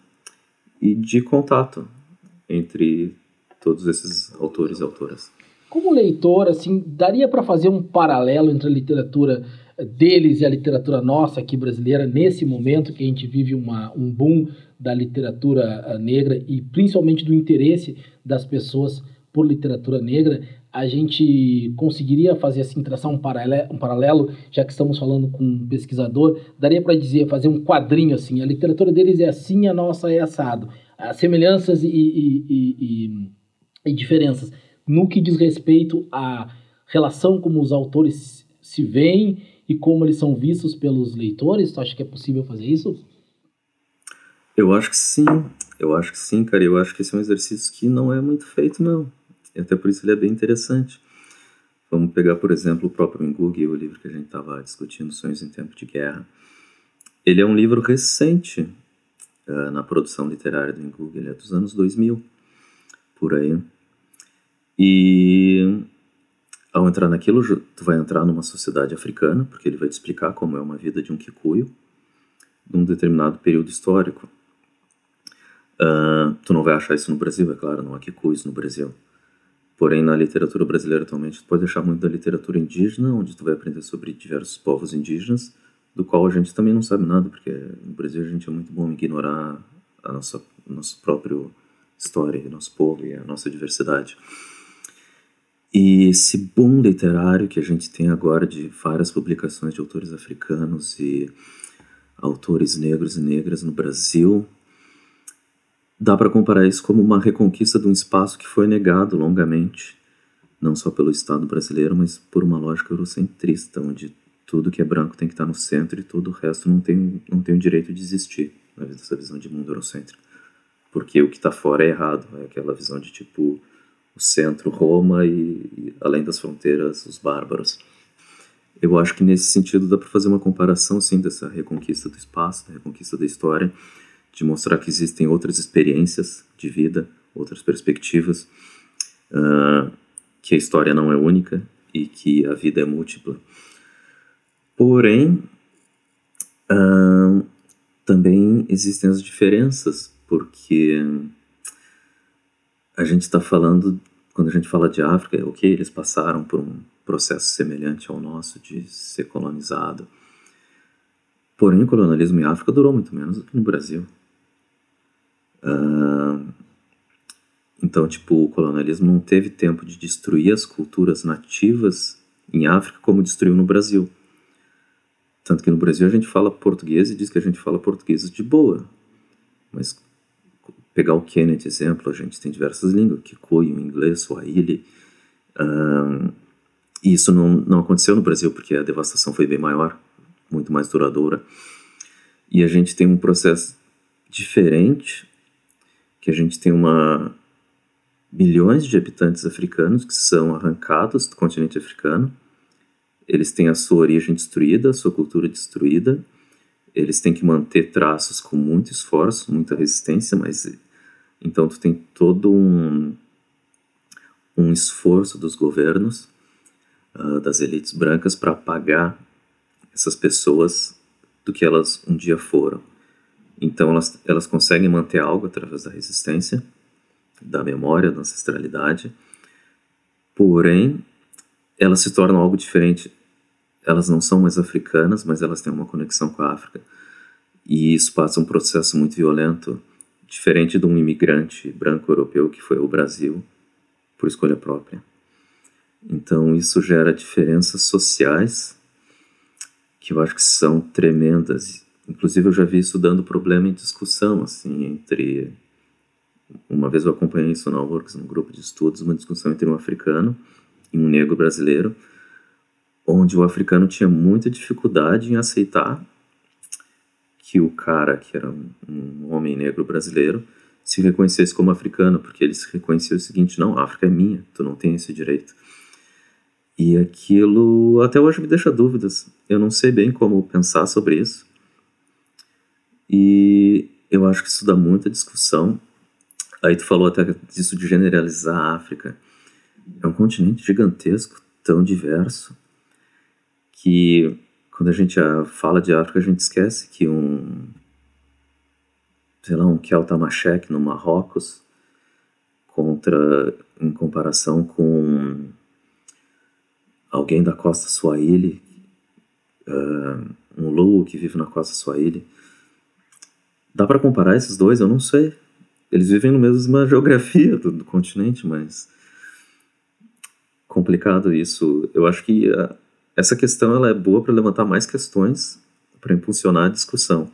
e de contato entre todos esses autores e autoras. Como leitor, assim, daria para fazer um paralelo entre a literatura deles e a literatura nossa aqui brasileira, nesse momento que a gente vive uma, um boom da literatura ah, negra e principalmente do interesse das pessoas por literatura negra, a gente conseguiria fazer assim, traçar um paralelo, um paralelo, já que estamos falando com um pesquisador, daria para dizer, fazer um quadrinho assim, a literatura deles é assim, a nossa é assado. As semelhanças e, e, e, e diferenças no que diz respeito à relação como os autores se veem e como eles são vistos pelos leitores? Tu acha que é possível fazer isso? Eu acho que sim. Eu acho que sim, cara. Eu acho que esse é um exercício que não é muito feito, não. E até por isso ele é bem interessante. Vamos pegar, por exemplo, o próprio Ngug, o livro que a gente estava discutindo, Sonhos em Tempo de Guerra. Ele é um livro recente uh, na produção literária do Ngug. Ele é dos anos 2000, por aí. E ao entrar naquilo, tu vai entrar numa sociedade africana, porque ele vai te explicar como é uma vida de um Kikuyu num determinado período histórico. Uh, tu não vai achar isso no Brasil, é claro, não há Kikuyus no Brasil. Porém, na literatura brasileira atualmente, tu pode achar muito da literatura indígena, onde tu vai aprender sobre diversos povos indígenas, do qual a gente também não sabe nada, porque no Brasil a gente é muito bom em ignorar a nossa, a nossa própria história, nosso povo e a nossa diversidade. E esse boom literário que a gente tem agora de várias publicações de autores africanos e autores negros e negras no Brasil, dá para comparar isso como uma reconquista de um espaço que foi negado longamente não só pelo Estado brasileiro, mas por uma lógica eurocentrista, onde tudo que é branco tem que estar no centro e todo o resto não tem, não tem o direito de existir, nessa visão de mundo eurocêntrico. Porque o que está fora é errado, é aquela visão de tipo o centro, Roma e, e além das fronteiras, os bárbaros. Eu acho que nesse sentido dá para fazer uma comparação, sim, dessa reconquista do espaço, da reconquista da história, de mostrar que existem outras experiências de vida, outras perspectivas, uh, que a história não é única e que a vida é múltipla. Porém, uh, também existem as diferenças, porque a gente está falando, quando a gente fala de África, ok, eles passaram por um processo semelhante ao nosso de ser colonizado. Porém, o colonialismo em África durou muito menos do que no Brasil. Uh, então, tipo, o colonialismo não teve tempo de destruir as culturas nativas em África como destruiu no Brasil. Tanto que no Brasil a gente fala português e diz que a gente fala português de boa. Mas pegar o Kennedy exemplo, a gente tem diversas línguas, Kikuyu, inglês, Swahili. Uh, e isso não, não aconteceu no Brasil porque a devastação foi bem maior, muito mais duradoura. E a gente tem um processo diferente, que a gente tem uma milhões de habitantes africanos que são arrancados do continente africano. Eles têm a sua origem destruída, a sua cultura destruída. Eles têm que manter traços com muito esforço, muita resistência, mas então tu tem todo um um esforço dos governos uh, das elites brancas para apagar essas pessoas do que elas um dia foram. Então elas, elas conseguem manter algo através da resistência, da memória, da ancestralidade, porém elas se tornam algo diferente. Elas não são mais africanas, mas elas têm uma conexão com a África. E isso passa um processo muito violento, diferente de um imigrante branco europeu que foi ao Brasil por escolha própria. Então isso gera diferenças sociais que eu acho que são tremendas. Inclusive eu já vi isso dando problema em discussão assim entre uma vez eu acompanhei isso na Works, num grupo de estudos, uma discussão entre um africano e um negro brasileiro, onde o africano tinha muita dificuldade em aceitar que o cara, que era um, um homem negro brasileiro, se reconhecesse como africano, porque ele se reconhecia o seguinte: não, a África é minha, tu não tem esse direito. E aquilo até hoje me deixa dúvidas. Eu não sei bem como pensar sobre isso. E eu acho que isso dá muita discussão. Aí tu falou até disso de generalizar a África. É um continente gigantesco, tão diverso, que quando a gente fala de África, a gente esquece que um, sei lá, um Keltamachek no Marrocos, contra, em comparação com alguém da costa Swahili, uh, um Luo que vive na costa Swahili. Dá para comparar esses dois? Eu não sei. Eles vivem na mesma geografia do, do continente, mas complicado isso. Eu acho que uh, essa questão ela é boa para levantar mais questões, para impulsionar a discussão.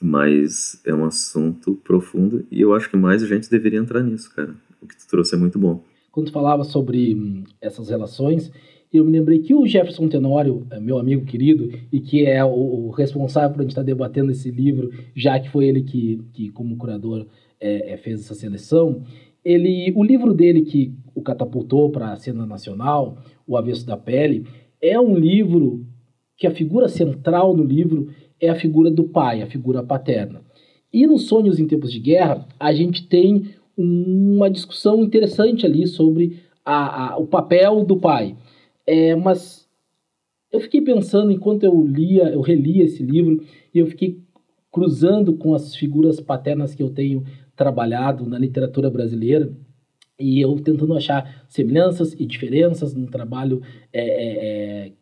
Mas é um assunto profundo e eu acho que mais gente deveria entrar nisso, cara. O que tu trouxe é muito bom quando falava sobre hum, essas relações, eu me lembrei que o Jefferson Tenório, é meu amigo querido, e que é o, responsável por a gente estar debatendo esse livro, já que foi ele que, que como curador, é, é, fez essa seleção, ele, o livro dele que o catapultou para a cena nacional, O Avesso da Pele, é um livro que a figura central no livro é a figura do pai, a figura paterna. E nos Sonhos em Tempos de Guerra, a gente tem uma discussão interessante ali sobre a, a, o papel do pai. É, mas eu fiquei pensando, enquanto eu lia, eu relia esse livro, e eu fiquei cruzando com as figuras paternas que eu tenho trabalhado na literatura brasileira, e eu tentando achar semelhanças e diferenças num trabalho é, é, é,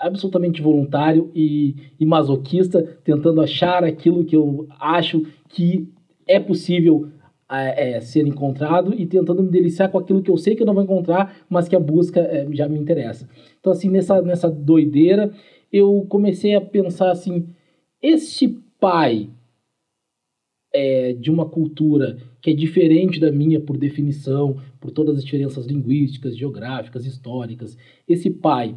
absolutamente voluntário e, e masoquista, tentando achar aquilo que eu acho que é possível é, ser encontrado e tentando me deliciar com aquilo que eu sei que eu não vou encontrar, mas que a busca é, já me interessa. Então, assim, nessa, nessa doideira, eu comecei a pensar assim: este pai é, de uma cultura que é diferente da minha por definição, por todas as diferenças linguísticas, geográficas, históricas, esse pai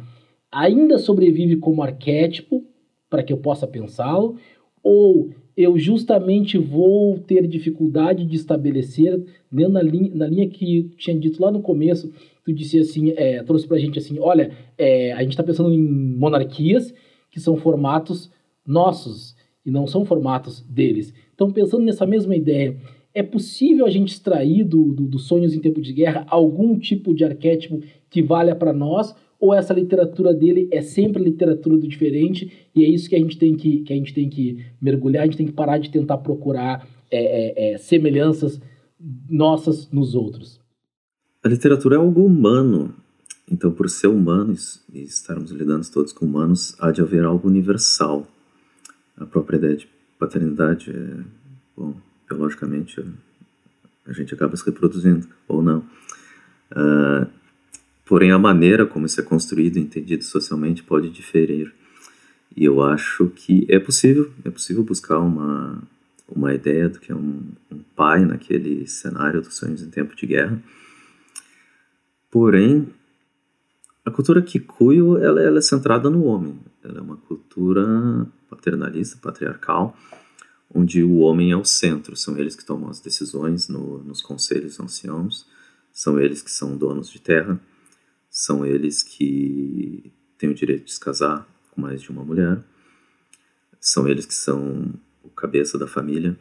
ainda sobrevive como arquétipo para que eu possa pensá-lo, ou eu justamente vou ter dificuldade de estabelecer, dentro na linha, na linha que tinha dito lá no começo, tu disse assim, é, trouxe para a gente assim, olha, é, a gente está pensando em monarquias que são formatos nossos e não são formatos deles. Então, pensando nessa mesma ideia, é possível a gente extrair do, do, dos sonhos em tempo de guerra algum tipo de arquétipo que valha para nós, ou essa literatura dele é sempre literatura do diferente e é isso que a gente tem que, que, a gente tem que mergulhar, a gente tem que parar de tentar procurar é, é, é, semelhanças nossas nos outros. A literatura é algo humano, então por ser humanos e estarmos lidando todos com humanos, há de haver algo universal. A própria ideia de paternidade é, bom, biologicamente a gente acaba se reproduzindo ou não. Uh, Porém, a maneira como isso é construído entendido socialmente pode diferir. E eu acho que é possível, é possível buscar uma, uma ideia do que é um, um pai naquele cenário dos sonhos em tempo de guerra. Porém, a cultura Kikuyu ela, ela, é centrada no homem. Ela é uma cultura paternalista, patriarcal, onde o homem é o centro. São eles que tomam as decisões no, nos conselhos anciãos, são eles que são donos de terra, são eles que têm o direito de se casar com mais de uma mulher, são eles que são o cabeça da família,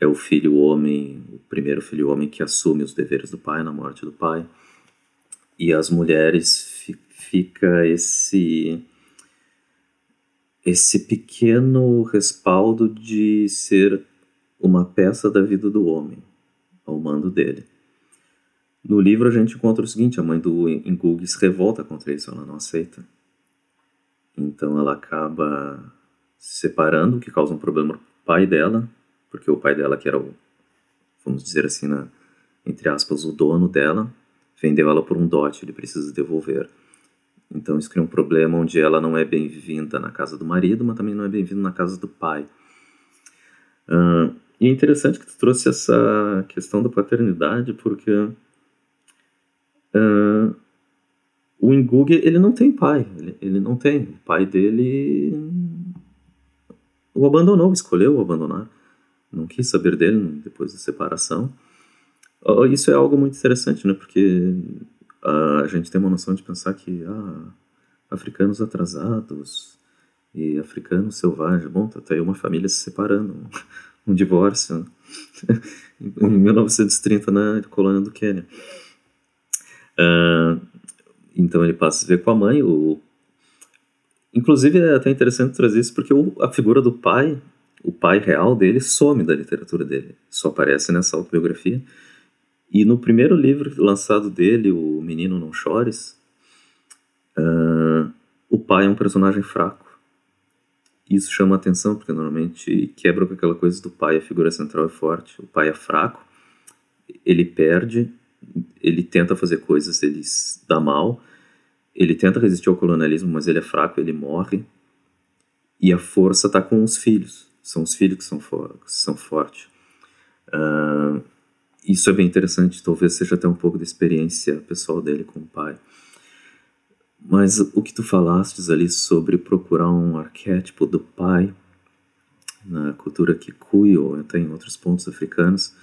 é o filho homem, o primeiro filho homem que assume os deveres do pai na morte do pai, e as mulheres fica esse esse pequeno respaldo de ser uma peça da vida do homem ao mando dele. No livro a gente encontra o seguinte, a mãe do Ingug se revolta contra isso, ela não aceita. Então ela acaba se separando, o que causa um problema para o pai dela, porque o pai dela, que era o, vamos dizer assim, na, entre aspas, o dono dela, vendeu ela por um dote, ele precisa devolver. Então isso cria um problema onde ela não é bem-vinda na casa do marido, mas também não é bem-vinda na casa do pai. Uh, e é interessante que tu trouxe essa questão da paternidade, porque Uh, o Ingug, ele não tem pai, ele, ele não tem. O pai dele o abandonou, escolheu o abandonar. Não quis saber dele depois da separação. Isso é algo muito interessante, né? Porque a gente tem uma noção de pensar que ah, africanos atrasados e africanos selvagens, bom, tá, tá aí uma família se separando, <laughs> um divórcio <laughs> em 1930 na colônia do Quênia. Uh, então ele passa a ver com a mãe. O... Inclusive é até interessante trazer isso porque o, a figura do pai, o pai real dele, some da literatura dele. Só aparece nessa autobiografia. E no primeiro livro lançado dele, O Menino Não Chores, uh, o pai é um personagem fraco. Isso chama atenção porque normalmente quebra com aquela coisa do pai, a figura central é forte, o pai é fraco, ele perde ele tenta fazer coisas, ele dá mal, ele tenta resistir ao colonialismo, mas ele é fraco, ele morre. E a força está com os filhos. São os filhos que são, for são fortes. Uh, isso é bem interessante, talvez seja até um pouco da experiência pessoal dele com o pai. Mas o que tu falastes ali sobre procurar um arquétipo do pai na cultura Kikuyu ou até em outros pontos africanos,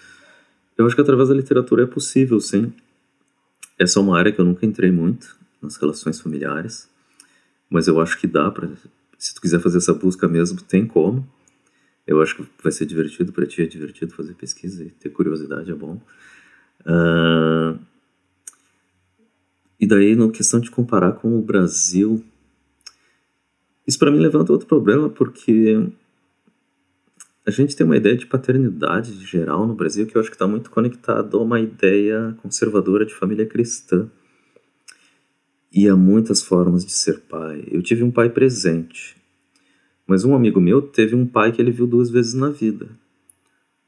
eu acho que através da literatura é possível, sim. Essa é uma área que eu nunca entrei muito, nas relações familiares, mas eu acho que dá para, se tu quiser fazer essa busca mesmo, tem como. Eu acho que vai ser divertido para ti, é divertido fazer pesquisa e ter curiosidade é bom. Uh, e daí, na questão de comparar com o Brasil, isso para mim levanta outro problema, porque a gente tem uma ideia de paternidade geral no Brasil que eu acho que está muito conectado a uma ideia conservadora de família cristã. E há muitas formas de ser pai. Eu tive um pai presente, mas um amigo meu teve um pai que ele viu duas vezes na vida.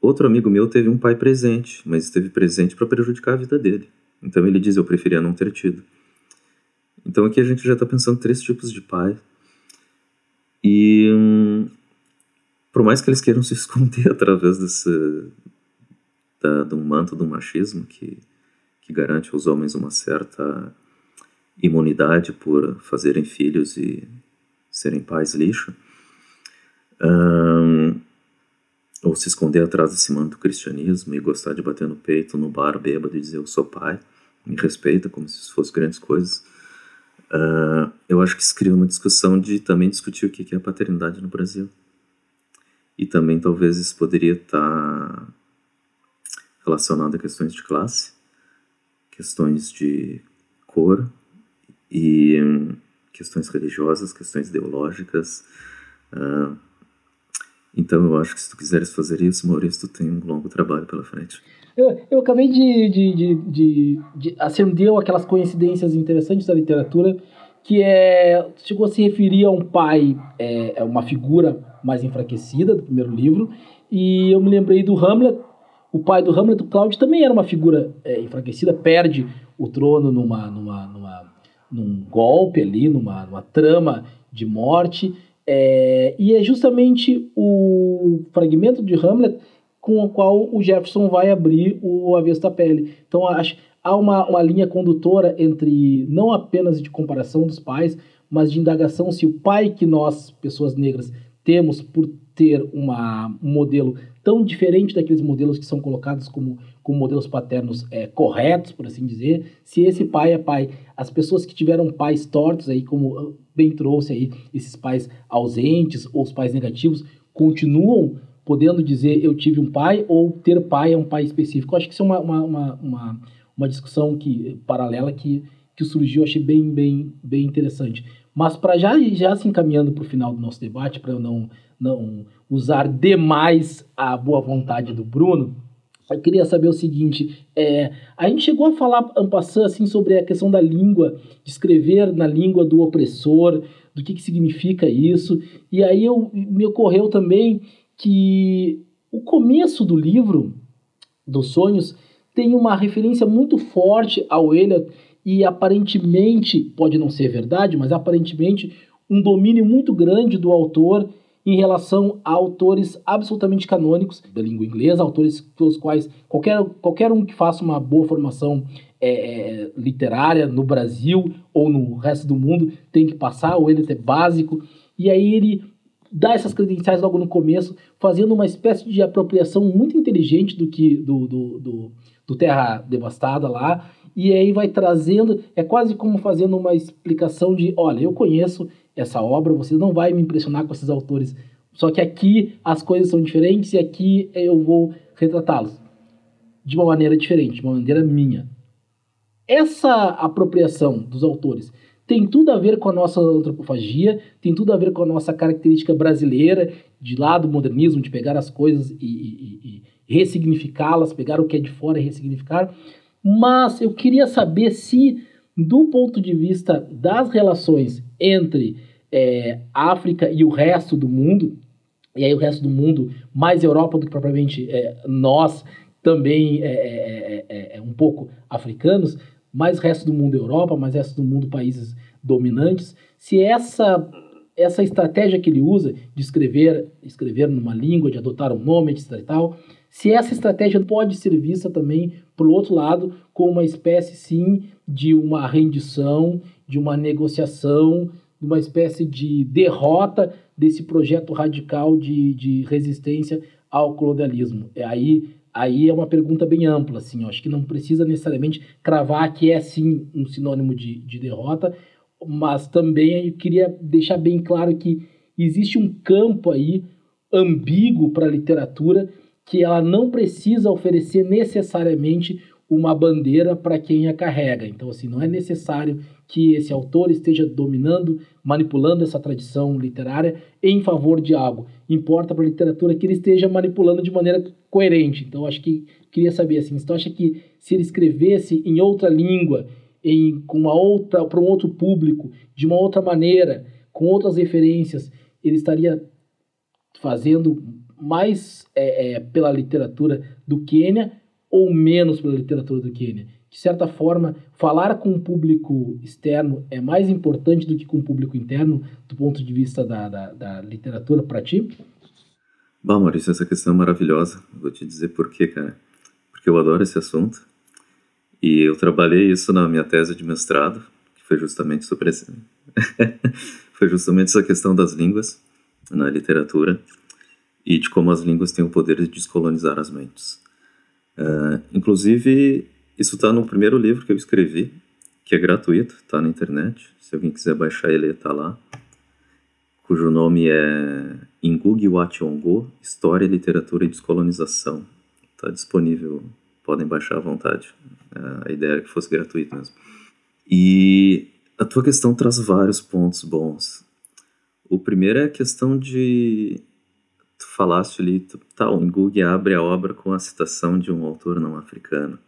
Outro amigo meu teve um pai presente, mas esteve presente para prejudicar a vida dele. Então ele diz: Eu preferia não ter tido. Então aqui a gente já está pensando três tipos de pai. E hum, por mais que eles queiram se <laughs> esconder através desse da, um manto do machismo que, que garante aos homens uma certa imunidade por fazerem filhos e serem pais lixo, um, ou se esconder atrás desse manto cristianismo e gostar de bater no peito no bar bêbado e dizer eu sou pai, me respeita como se isso fosse grandes coisas. Uh, eu acho que isso cria uma discussão de também discutir o que é a paternidade no Brasil. E também talvez isso poderia estar relacionado a questões de classe, questões de cor e hum, questões religiosas, questões ideológicas. Uh, então eu acho que se tu quiseres fazer isso, Maurício, tu tem um longo trabalho pela frente. Eu, eu acabei de, de, de, de, de acender aquelas coincidências interessantes da literatura, que é chegou a se referir a um pai, é, é uma figura mais enfraquecida do primeiro livro, e eu me lembrei do Hamlet, o pai do Hamlet, o Cláudio, também era uma figura é, enfraquecida, perde o trono numa, numa, numa, num golpe ali, numa, numa trama de morte, é, e é justamente o fragmento de Hamlet com o qual o Jefferson vai abrir o Avesso da Pele. Então, acho, há uma, uma linha condutora entre não apenas de comparação dos pais, mas de indagação se o pai que nós, pessoas negras, temos por ter uma, um modelo tão diferente daqueles modelos que são colocados como, como modelos paternos é, corretos, por assim dizer, se esse pai é pai. As pessoas que tiveram pais tortos, aí, como bem trouxe aí, esses pais ausentes ou os pais negativos, continuam podendo dizer eu tive um pai ou ter pai é um pai específico. Eu acho que isso é uma, uma, uma, uma, uma discussão que, paralela que, que surgiu, achei bem, bem, bem interessante. Mas para já, já se encaminhando para o final do nosso debate, para eu não, não usar demais a boa vontade do Bruno, eu queria saber o seguinte: é, a gente chegou a falar, passando assim, sobre a questão da língua, de escrever na língua do opressor, do que, que significa isso, e aí eu, me ocorreu também que o começo do livro, dos sonhos, tem uma referência muito forte ao Eliot e aparentemente, pode não ser verdade, mas aparentemente um domínio muito grande do autor em relação a autores absolutamente canônicos da língua inglesa, autores pelos quais qualquer, qualquer um que faça uma boa formação é, é, literária no Brasil ou no resto do mundo tem que passar, ou ele é básico. E aí ele dá essas credenciais logo no começo, fazendo uma espécie de apropriação muito inteligente do que do, do, do, do Terra Devastada lá, e aí vai trazendo, é quase como fazendo uma explicação de, olha, eu conheço essa obra, você não vai me impressionar com esses autores, só que aqui as coisas são diferentes e aqui eu vou retratá-los de uma maneira diferente, de uma maneira minha. Essa apropriação dos autores tem tudo a ver com a nossa antropofagia, tem tudo a ver com a nossa característica brasileira de lá do modernismo, de pegar as coisas e, e, e ressignificá-las, pegar o que é de fora e ressignificar. Mas eu queria saber se, do ponto de vista das relações entre é, África e o resto do mundo, e aí o resto do mundo, mais Europa do que propriamente é, nós, também é, é, é, é um pouco africanos, mais resto do mundo Europa, mais resto do mundo países dominantes, se essa essa estratégia que ele usa de escrever, escrever numa língua, de adotar um nome, etc e tal, se essa estratégia pode ser vista também, por outro lado, como uma espécie, sim, de uma rendição, de uma negociação, de uma espécie de derrota desse projeto radical de, de resistência ao colonialismo. É aí aí é uma pergunta bem ampla, assim, acho que não precisa necessariamente cravar que é sim um sinônimo de, de derrota, mas também eu queria deixar bem claro que existe um campo aí ambíguo para a literatura que ela não precisa oferecer necessariamente uma bandeira para quem a carrega. Então, assim, não é necessário que esse autor esteja dominando, manipulando essa tradição literária em favor de algo. Importa para a literatura que ele esteja manipulando de maneira coerente. Então, acho que queria saber assim, você acha que se ele escrevesse em outra língua, em com uma outra para um outro público, de uma outra maneira, com outras referências, ele estaria fazendo mais é, é, pela literatura do Quênia ou menos pela literatura do Quênia? De certa forma, falar com o público externo é mais importante do que com o público interno, do ponto de vista da, da, da literatura para ti? Bom, Maurício, essa questão é maravilhosa. Vou te dizer por quê, cara. Porque eu adoro esse assunto. E eu trabalhei isso na minha tese de mestrado, que foi justamente sobre esse... <laughs> foi justamente essa questão das línguas na literatura e de como as línguas têm o poder de descolonizar as mentes. Uh, inclusive, isso está no primeiro livro que eu escrevi, que é gratuito, está na internet. Se alguém quiser baixar ele, está lá. Cujo nome é Ngugi Wationgo, História, Literatura e Descolonização. Está disponível, podem baixar à vontade. Uh, a ideia era que fosse gratuito mesmo. E a tua questão traz vários pontos bons. O primeiro é a questão de tu falaste ali, tu, tá, o abre a obra com a citação de um autor não africano.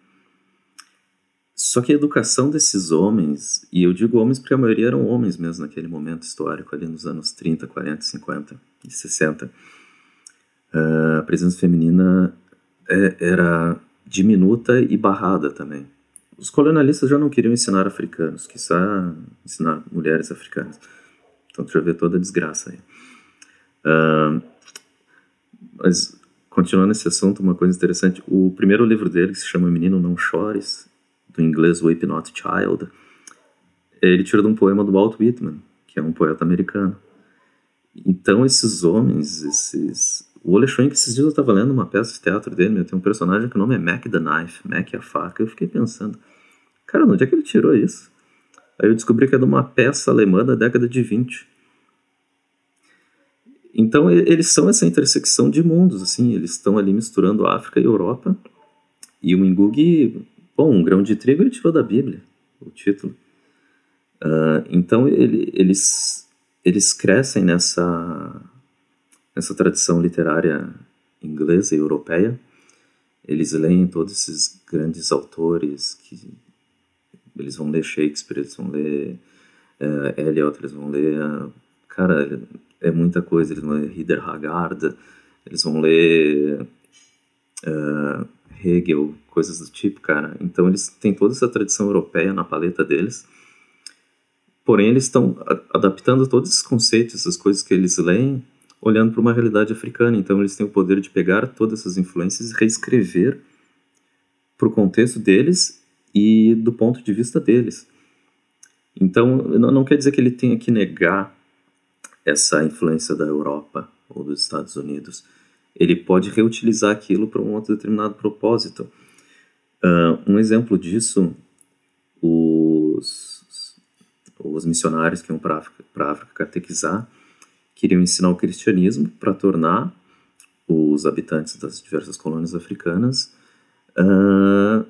Só que a educação desses homens, e eu digo homens porque a maioria eram homens mesmo naquele momento histórico, ali nos anos 30, 40, 50 e 60, ah, a presença feminina é, era diminuta e barrada também. Os colonialistas já não queriam ensinar africanos, quiçá ensinar mulheres africanas. Então tu já vê toda a desgraça aí. Uh, mas, continuando esse assunto, uma coisa interessante: o primeiro livro dele, que se chama Menino Não Chores, do inglês Weep Not Child, ele tira de um poema do Walt Whitman, que é um poeta americano. Então, esses homens, esses. O Ole esses dias eu estava lendo uma peça de teatro dele, meu, tem um personagem que o nome é Mac the Knife, Mac a faca. Eu fiquei pensando, cara, onde é que ele tirou isso? Aí eu descobri que é de uma peça alemã da década de 20. Então eles são essa intersecção de mundos, assim, eles estão ali misturando África e Europa. E o Ngugi, bom, um grão de trigo ele tirou da Bíblia, o título. Uh, então ele, eles eles crescem nessa nessa tradição literária inglesa e europeia. Eles leem todos esses grandes autores que eles vão ler Shakespeare, eles vão ler uh, Eliot, eles vão ler uh, cara é muita coisa. Eles vão ler Rieder Haggard, eles vão ler uh, Hegel, coisas do tipo, cara. Então eles têm toda essa tradição europeia na paleta deles. Porém, eles estão adaptando todos esses conceitos, essas coisas que eles leem, olhando para uma realidade africana. Então eles têm o poder de pegar todas essas influências e reescrever para o contexto deles e do ponto de vista deles. Então, não quer dizer que ele tenha que negar essa influência da Europa ou dos Estados Unidos, ele pode reutilizar aquilo para um outro determinado propósito. Uh, um exemplo disso, os, os missionários que iam para a África, África catequizar queriam ensinar o cristianismo para tornar os habitantes das diversas colônias africanas uh,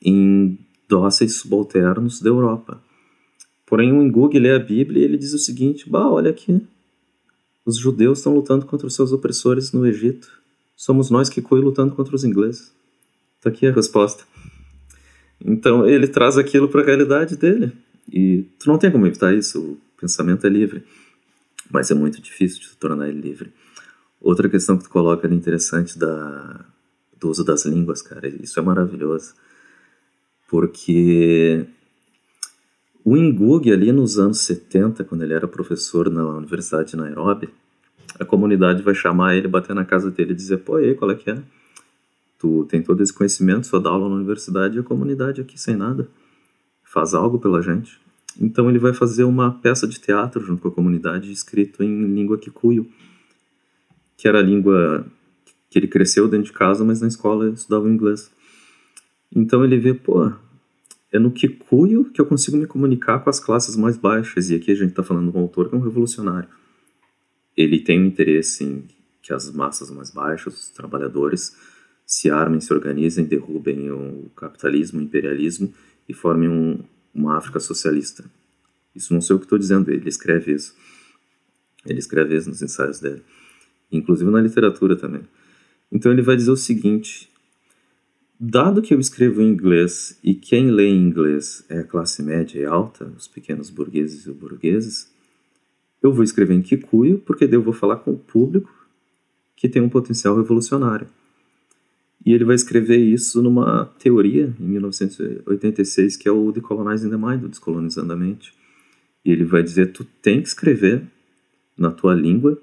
em dóceis subalternos da Europa. Porém, o Ngugi lê a Bíblia e ele diz o seguinte: Bah, olha aqui, os judeus estão lutando contra os seus opressores no Egito. Somos nós que coi lutando contra os ingleses. Está aqui a resposta. Então, ele traz aquilo para a realidade dele. E tu não tem como evitar isso, o pensamento é livre. Mas é muito difícil de tornar ele livre. Outra questão que tu coloca ali interessante da, do uso das línguas, cara, isso é maravilhoso. Porque o Ngugi, ali nos anos 70, quando ele era professor na Universidade de Nairobi, a comunidade vai chamar ele, bater na casa dele e dizer: pô, e aí, qual é que é? Tu tem todo esse conhecimento, só dá aula na universidade e a comunidade aqui sem nada. Faz algo pela gente. Então ele vai fazer uma peça de teatro junto com a comunidade, escrito em língua kikuyu, que era a língua que ele cresceu dentro de casa, mas na escola ele estudava inglês. Então ele vê, pô, é no Kikuyu que eu consigo me comunicar com as classes mais baixas. E aqui a gente está falando de um autor que é um revolucionário. Ele tem um interesse em que as massas mais baixas, os trabalhadores, se armem, se organizem, derrubem o capitalismo, o imperialismo e formem um, uma África socialista. Isso não sei o que estou dizendo, ele escreve isso. Ele escreve isso nos ensaios dele. Inclusive na literatura também. Então ele vai dizer o seguinte: Dado que eu escrevo em inglês e quem lê em inglês é a classe média e alta, os pequenos burgueses e burgueses, eu vou escrever em Kikuyu porque daí eu vou falar com o público que tem um potencial revolucionário. E ele vai escrever isso numa teoria, em 1986, que é o Decolonizing the Mind, o Descolonizando a Mente. E ele vai dizer, tu tem que escrever na tua língua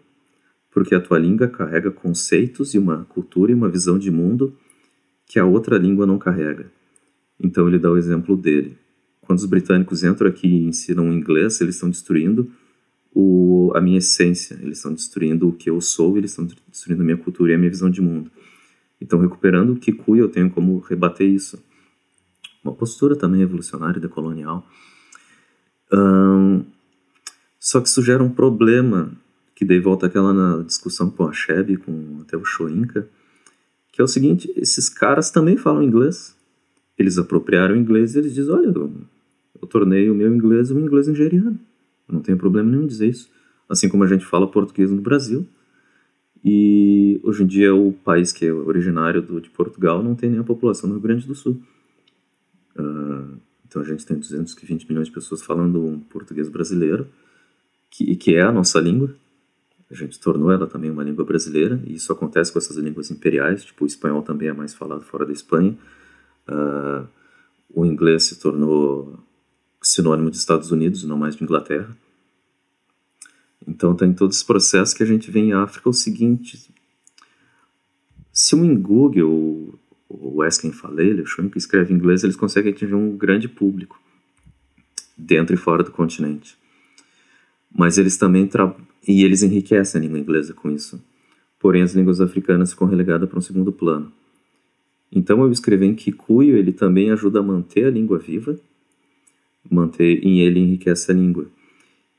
porque a tua língua carrega conceitos e uma cultura e uma visão de mundo que a outra língua não carrega. Então ele dá o exemplo dele. Quando os britânicos entram aqui e ensinam inglês, eles estão destruindo o, a minha essência, eles estão destruindo o que eu sou, eles estão destruindo a minha cultura e a minha visão de mundo. Então, recuperando o Kikuyu, eu tenho como rebater isso. Uma postura também revolucionária e decolonial. Um, só que isso gera um problema, que daí volta aquela na discussão com a Sheb, com até o Shoinka, que é o seguinte, esses caras também falam inglês. Eles apropriaram o inglês e eles dizem, olha, eu, eu tornei o meu inglês um inglês nigeriano. Não tem problema nenhum dizer isso. Assim como a gente fala português no Brasil. E hoje em dia o país que é originário do, de Portugal não tem nem a população do Rio Grande do Sul. Uh, então a gente tem 220 milhões de pessoas falando um português brasileiro, que, que é a nossa língua. A gente tornou ela também uma língua brasileira, e isso acontece com essas línguas imperiais, tipo o espanhol também é mais falado fora da Espanha. Uh, o inglês se tornou sinônimo de Estados Unidos, não mais de Inglaterra. Então tem todo esse processo que a gente vê em África o seguinte, se um Google, o Wesken Falele, o que escreve em inglês, eles conseguem atingir um grande público dentro e fora do continente. Mas eles também e eles enriquecem a língua inglesa com isso. Porém, as línguas africanas ficam relegadas para um segundo plano. Então, eu escrever em Kikuyu, ele também ajuda a manter a língua viva, manter em ele enriquece a língua.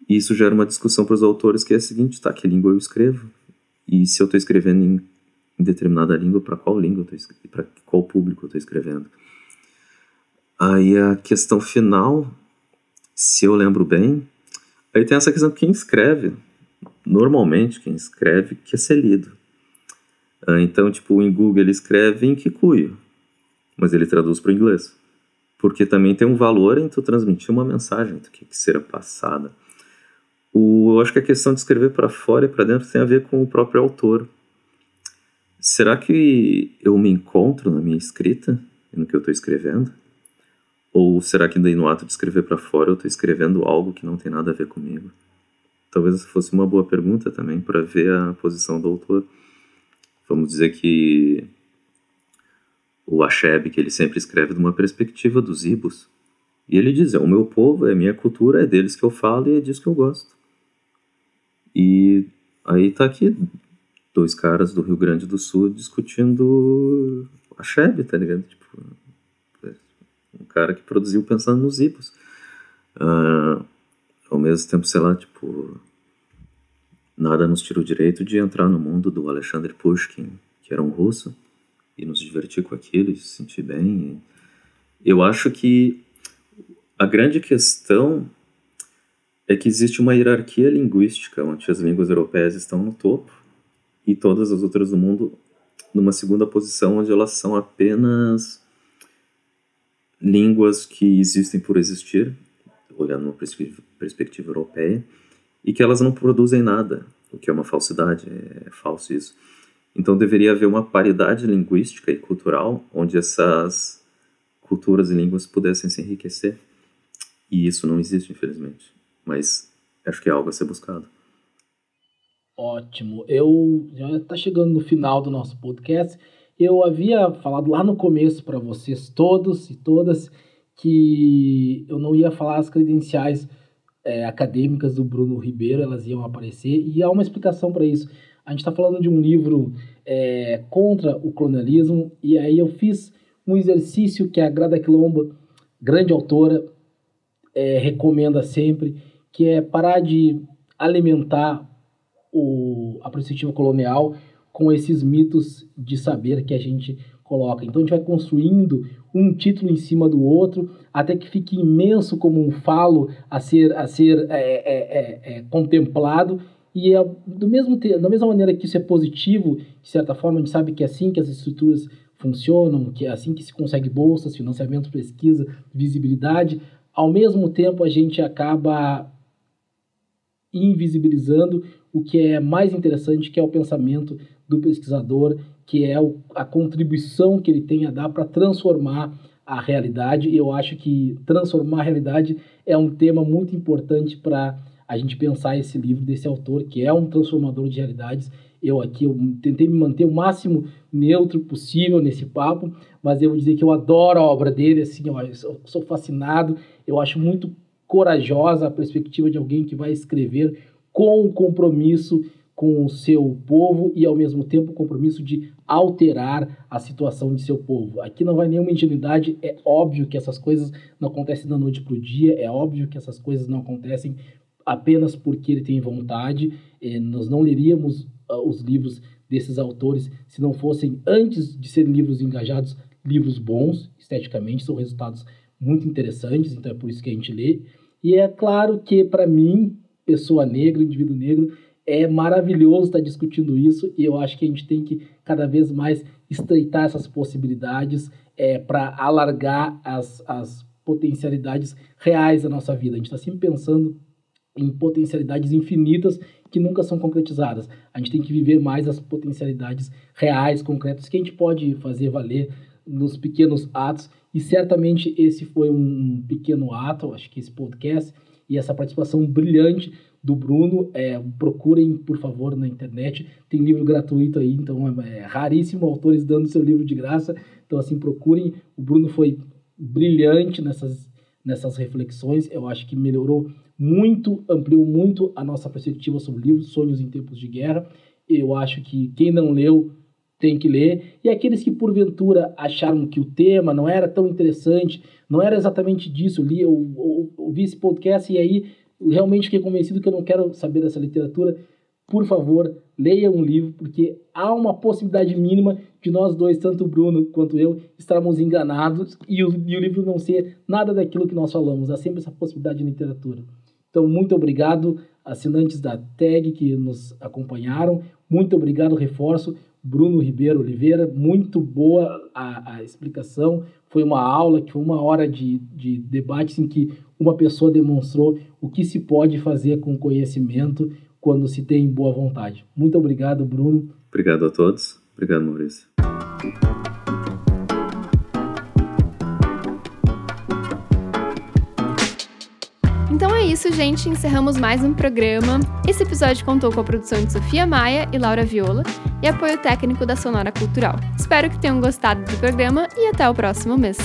Isso gera uma discussão para os autores que é a seguinte, tá, que língua eu escrevo? E se eu estou escrevendo em, em, determinada língua, para qual língua para qual público eu estou escrevendo? Aí a questão final, se eu lembro bem, aí tem essa questão quem escreve, normalmente quem escreve quer ser lido. Ah, então, tipo, em Google ele escreve em Kikuyu, mas ele traduz para o inglês porque também tem um valor em tu transmitir uma mensagem do que, que será passada. O, eu acho que a questão de escrever para fora e para dentro tem a ver com o próprio autor. Será que eu me encontro na minha escrita e no que eu estou escrevendo? Ou será que daí no ato de escrever para fora eu estou escrevendo algo que não tem nada a ver comigo? Talvez fosse uma boa pergunta também para ver a posição do autor. Vamos dizer que o Acheb, que ele sempre escreve de uma perspectiva dos ibos. E ele diz: é o meu povo, é a minha cultura, é deles que eu falo e é disso que eu gosto. E aí tá aqui dois caras do Rio Grande do Sul discutindo Acheb, tá ligado? Tipo, um cara que produziu pensando nos ibos. Uh, ao mesmo tempo, sei lá, tipo, nada nos tira o direito de entrar no mundo do Alexander Pushkin, que era um russo e nos divertir com aquilo e se sentir bem. Eu acho que a grande questão é que existe uma hierarquia linguística onde as línguas europeias estão no topo e todas as outras do mundo numa segunda posição onde elas são apenas línguas que existem por existir, olhando uma perspectiva europeia, e que elas não produzem nada, o que é uma falsidade, é falso isso. Então deveria haver uma paridade linguística e cultural onde essas culturas e línguas pudessem se enriquecer. E isso não existe, infelizmente. Mas acho que é algo a ser buscado. Ótimo. Eu já está chegando no final do nosso podcast. Eu havia falado lá no começo para vocês todos e todas que eu não ia falar as credenciais é, acadêmicas do Bruno Ribeiro, elas iam aparecer e há uma explicação para isso. A gente está falando de um livro é, contra o colonialismo, e aí eu fiz um exercício que a Grada Quilombo, grande autora, é, recomenda sempre, que é parar de alimentar o, a perspectiva colonial com esses mitos de saber que a gente coloca. Então a gente vai construindo um título em cima do outro até que fique imenso como um falo a ser, a ser é, é, é, é contemplado e é do mesmo da mesma maneira que isso é positivo, de certa forma, a gente sabe que é assim que as estruturas funcionam, que é assim que se consegue bolsas, financiamento, pesquisa, visibilidade, ao mesmo tempo a gente acaba invisibilizando o que é mais interessante, que é o pensamento do pesquisador, que é a contribuição que ele tem a dar para transformar a realidade. E eu acho que transformar a realidade é um tema muito importante para a gente pensar esse livro desse autor, que é um transformador de realidades. Eu aqui eu tentei me manter o máximo neutro possível nesse papo, mas eu vou dizer que eu adoro a obra dele, assim, eu sou fascinado, eu acho muito corajosa a perspectiva de alguém que vai escrever com compromisso com o seu povo e, ao mesmo tempo, o compromisso de alterar a situação de seu povo. Aqui não vai nenhuma ingenuidade, é óbvio que essas coisas não acontecem da noite para o dia, é óbvio que essas coisas não acontecem apenas porque ele tem vontade. Eh, nós não leríamos uh, os livros desses autores se não fossem, antes de serem livros engajados, livros bons, esteticamente, são resultados muito interessantes, então é por isso que a gente lê. E é claro que, para mim, pessoa negra, indivíduo negro, é maravilhoso estar discutindo isso e eu acho que a gente tem que cada vez mais estreitar essas possibilidades é, para alargar as, as potencialidades reais da nossa vida. A gente está sempre pensando em potencialidades infinitas que nunca são concretizadas. A gente tem que viver mais as potencialidades reais, concretas, que a gente pode fazer valer nos pequenos atos. E certamente esse foi um pequeno ato, acho que esse podcast e essa participação brilhante do Bruno. É, procurem, por favor, na internet. Tem livro gratuito aí, então é, é raríssimo autores dando seu livro de graça. Então, assim, procurem. O Bruno foi brilhante nessas, nessas reflexões. Eu acho que melhorou muito, ampliou muito a nossa perspectiva sobre livros, Sonhos em Tempos de Guerra. Eu acho que quem não leu tem que ler. E aqueles que porventura acharam que o tema não era tão interessante, não era exatamente disso, eu li, eu, eu, eu vi esse podcast e aí realmente fiquei convencido que eu não quero saber dessa literatura, por favor, leia um livro, porque há uma possibilidade mínima de nós dois, tanto o Bruno quanto eu, estarmos enganados e o, e o livro não ser nada daquilo que nós falamos. Há sempre essa possibilidade de literatura. Então, muito obrigado, assinantes da TAG que nos acompanharam. Muito obrigado, reforço. Bruno Ribeiro Oliveira, muito boa a, a explicação. Foi uma aula, que foi uma hora de, de debate em que uma pessoa demonstrou o que se pode fazer com conhecimento quando se tem boa vontade. Muito obrigado, Bruno. Obrigado a todos. Obrigado, Maurício. Então é isso, gente. Encerramos mais um programa. Esse episódio contou com a produção de Sofia Maia e Laura Viola e apoio técnico da Sonora Cultural. Espero que tenham gostado do programa e até o próximo mês.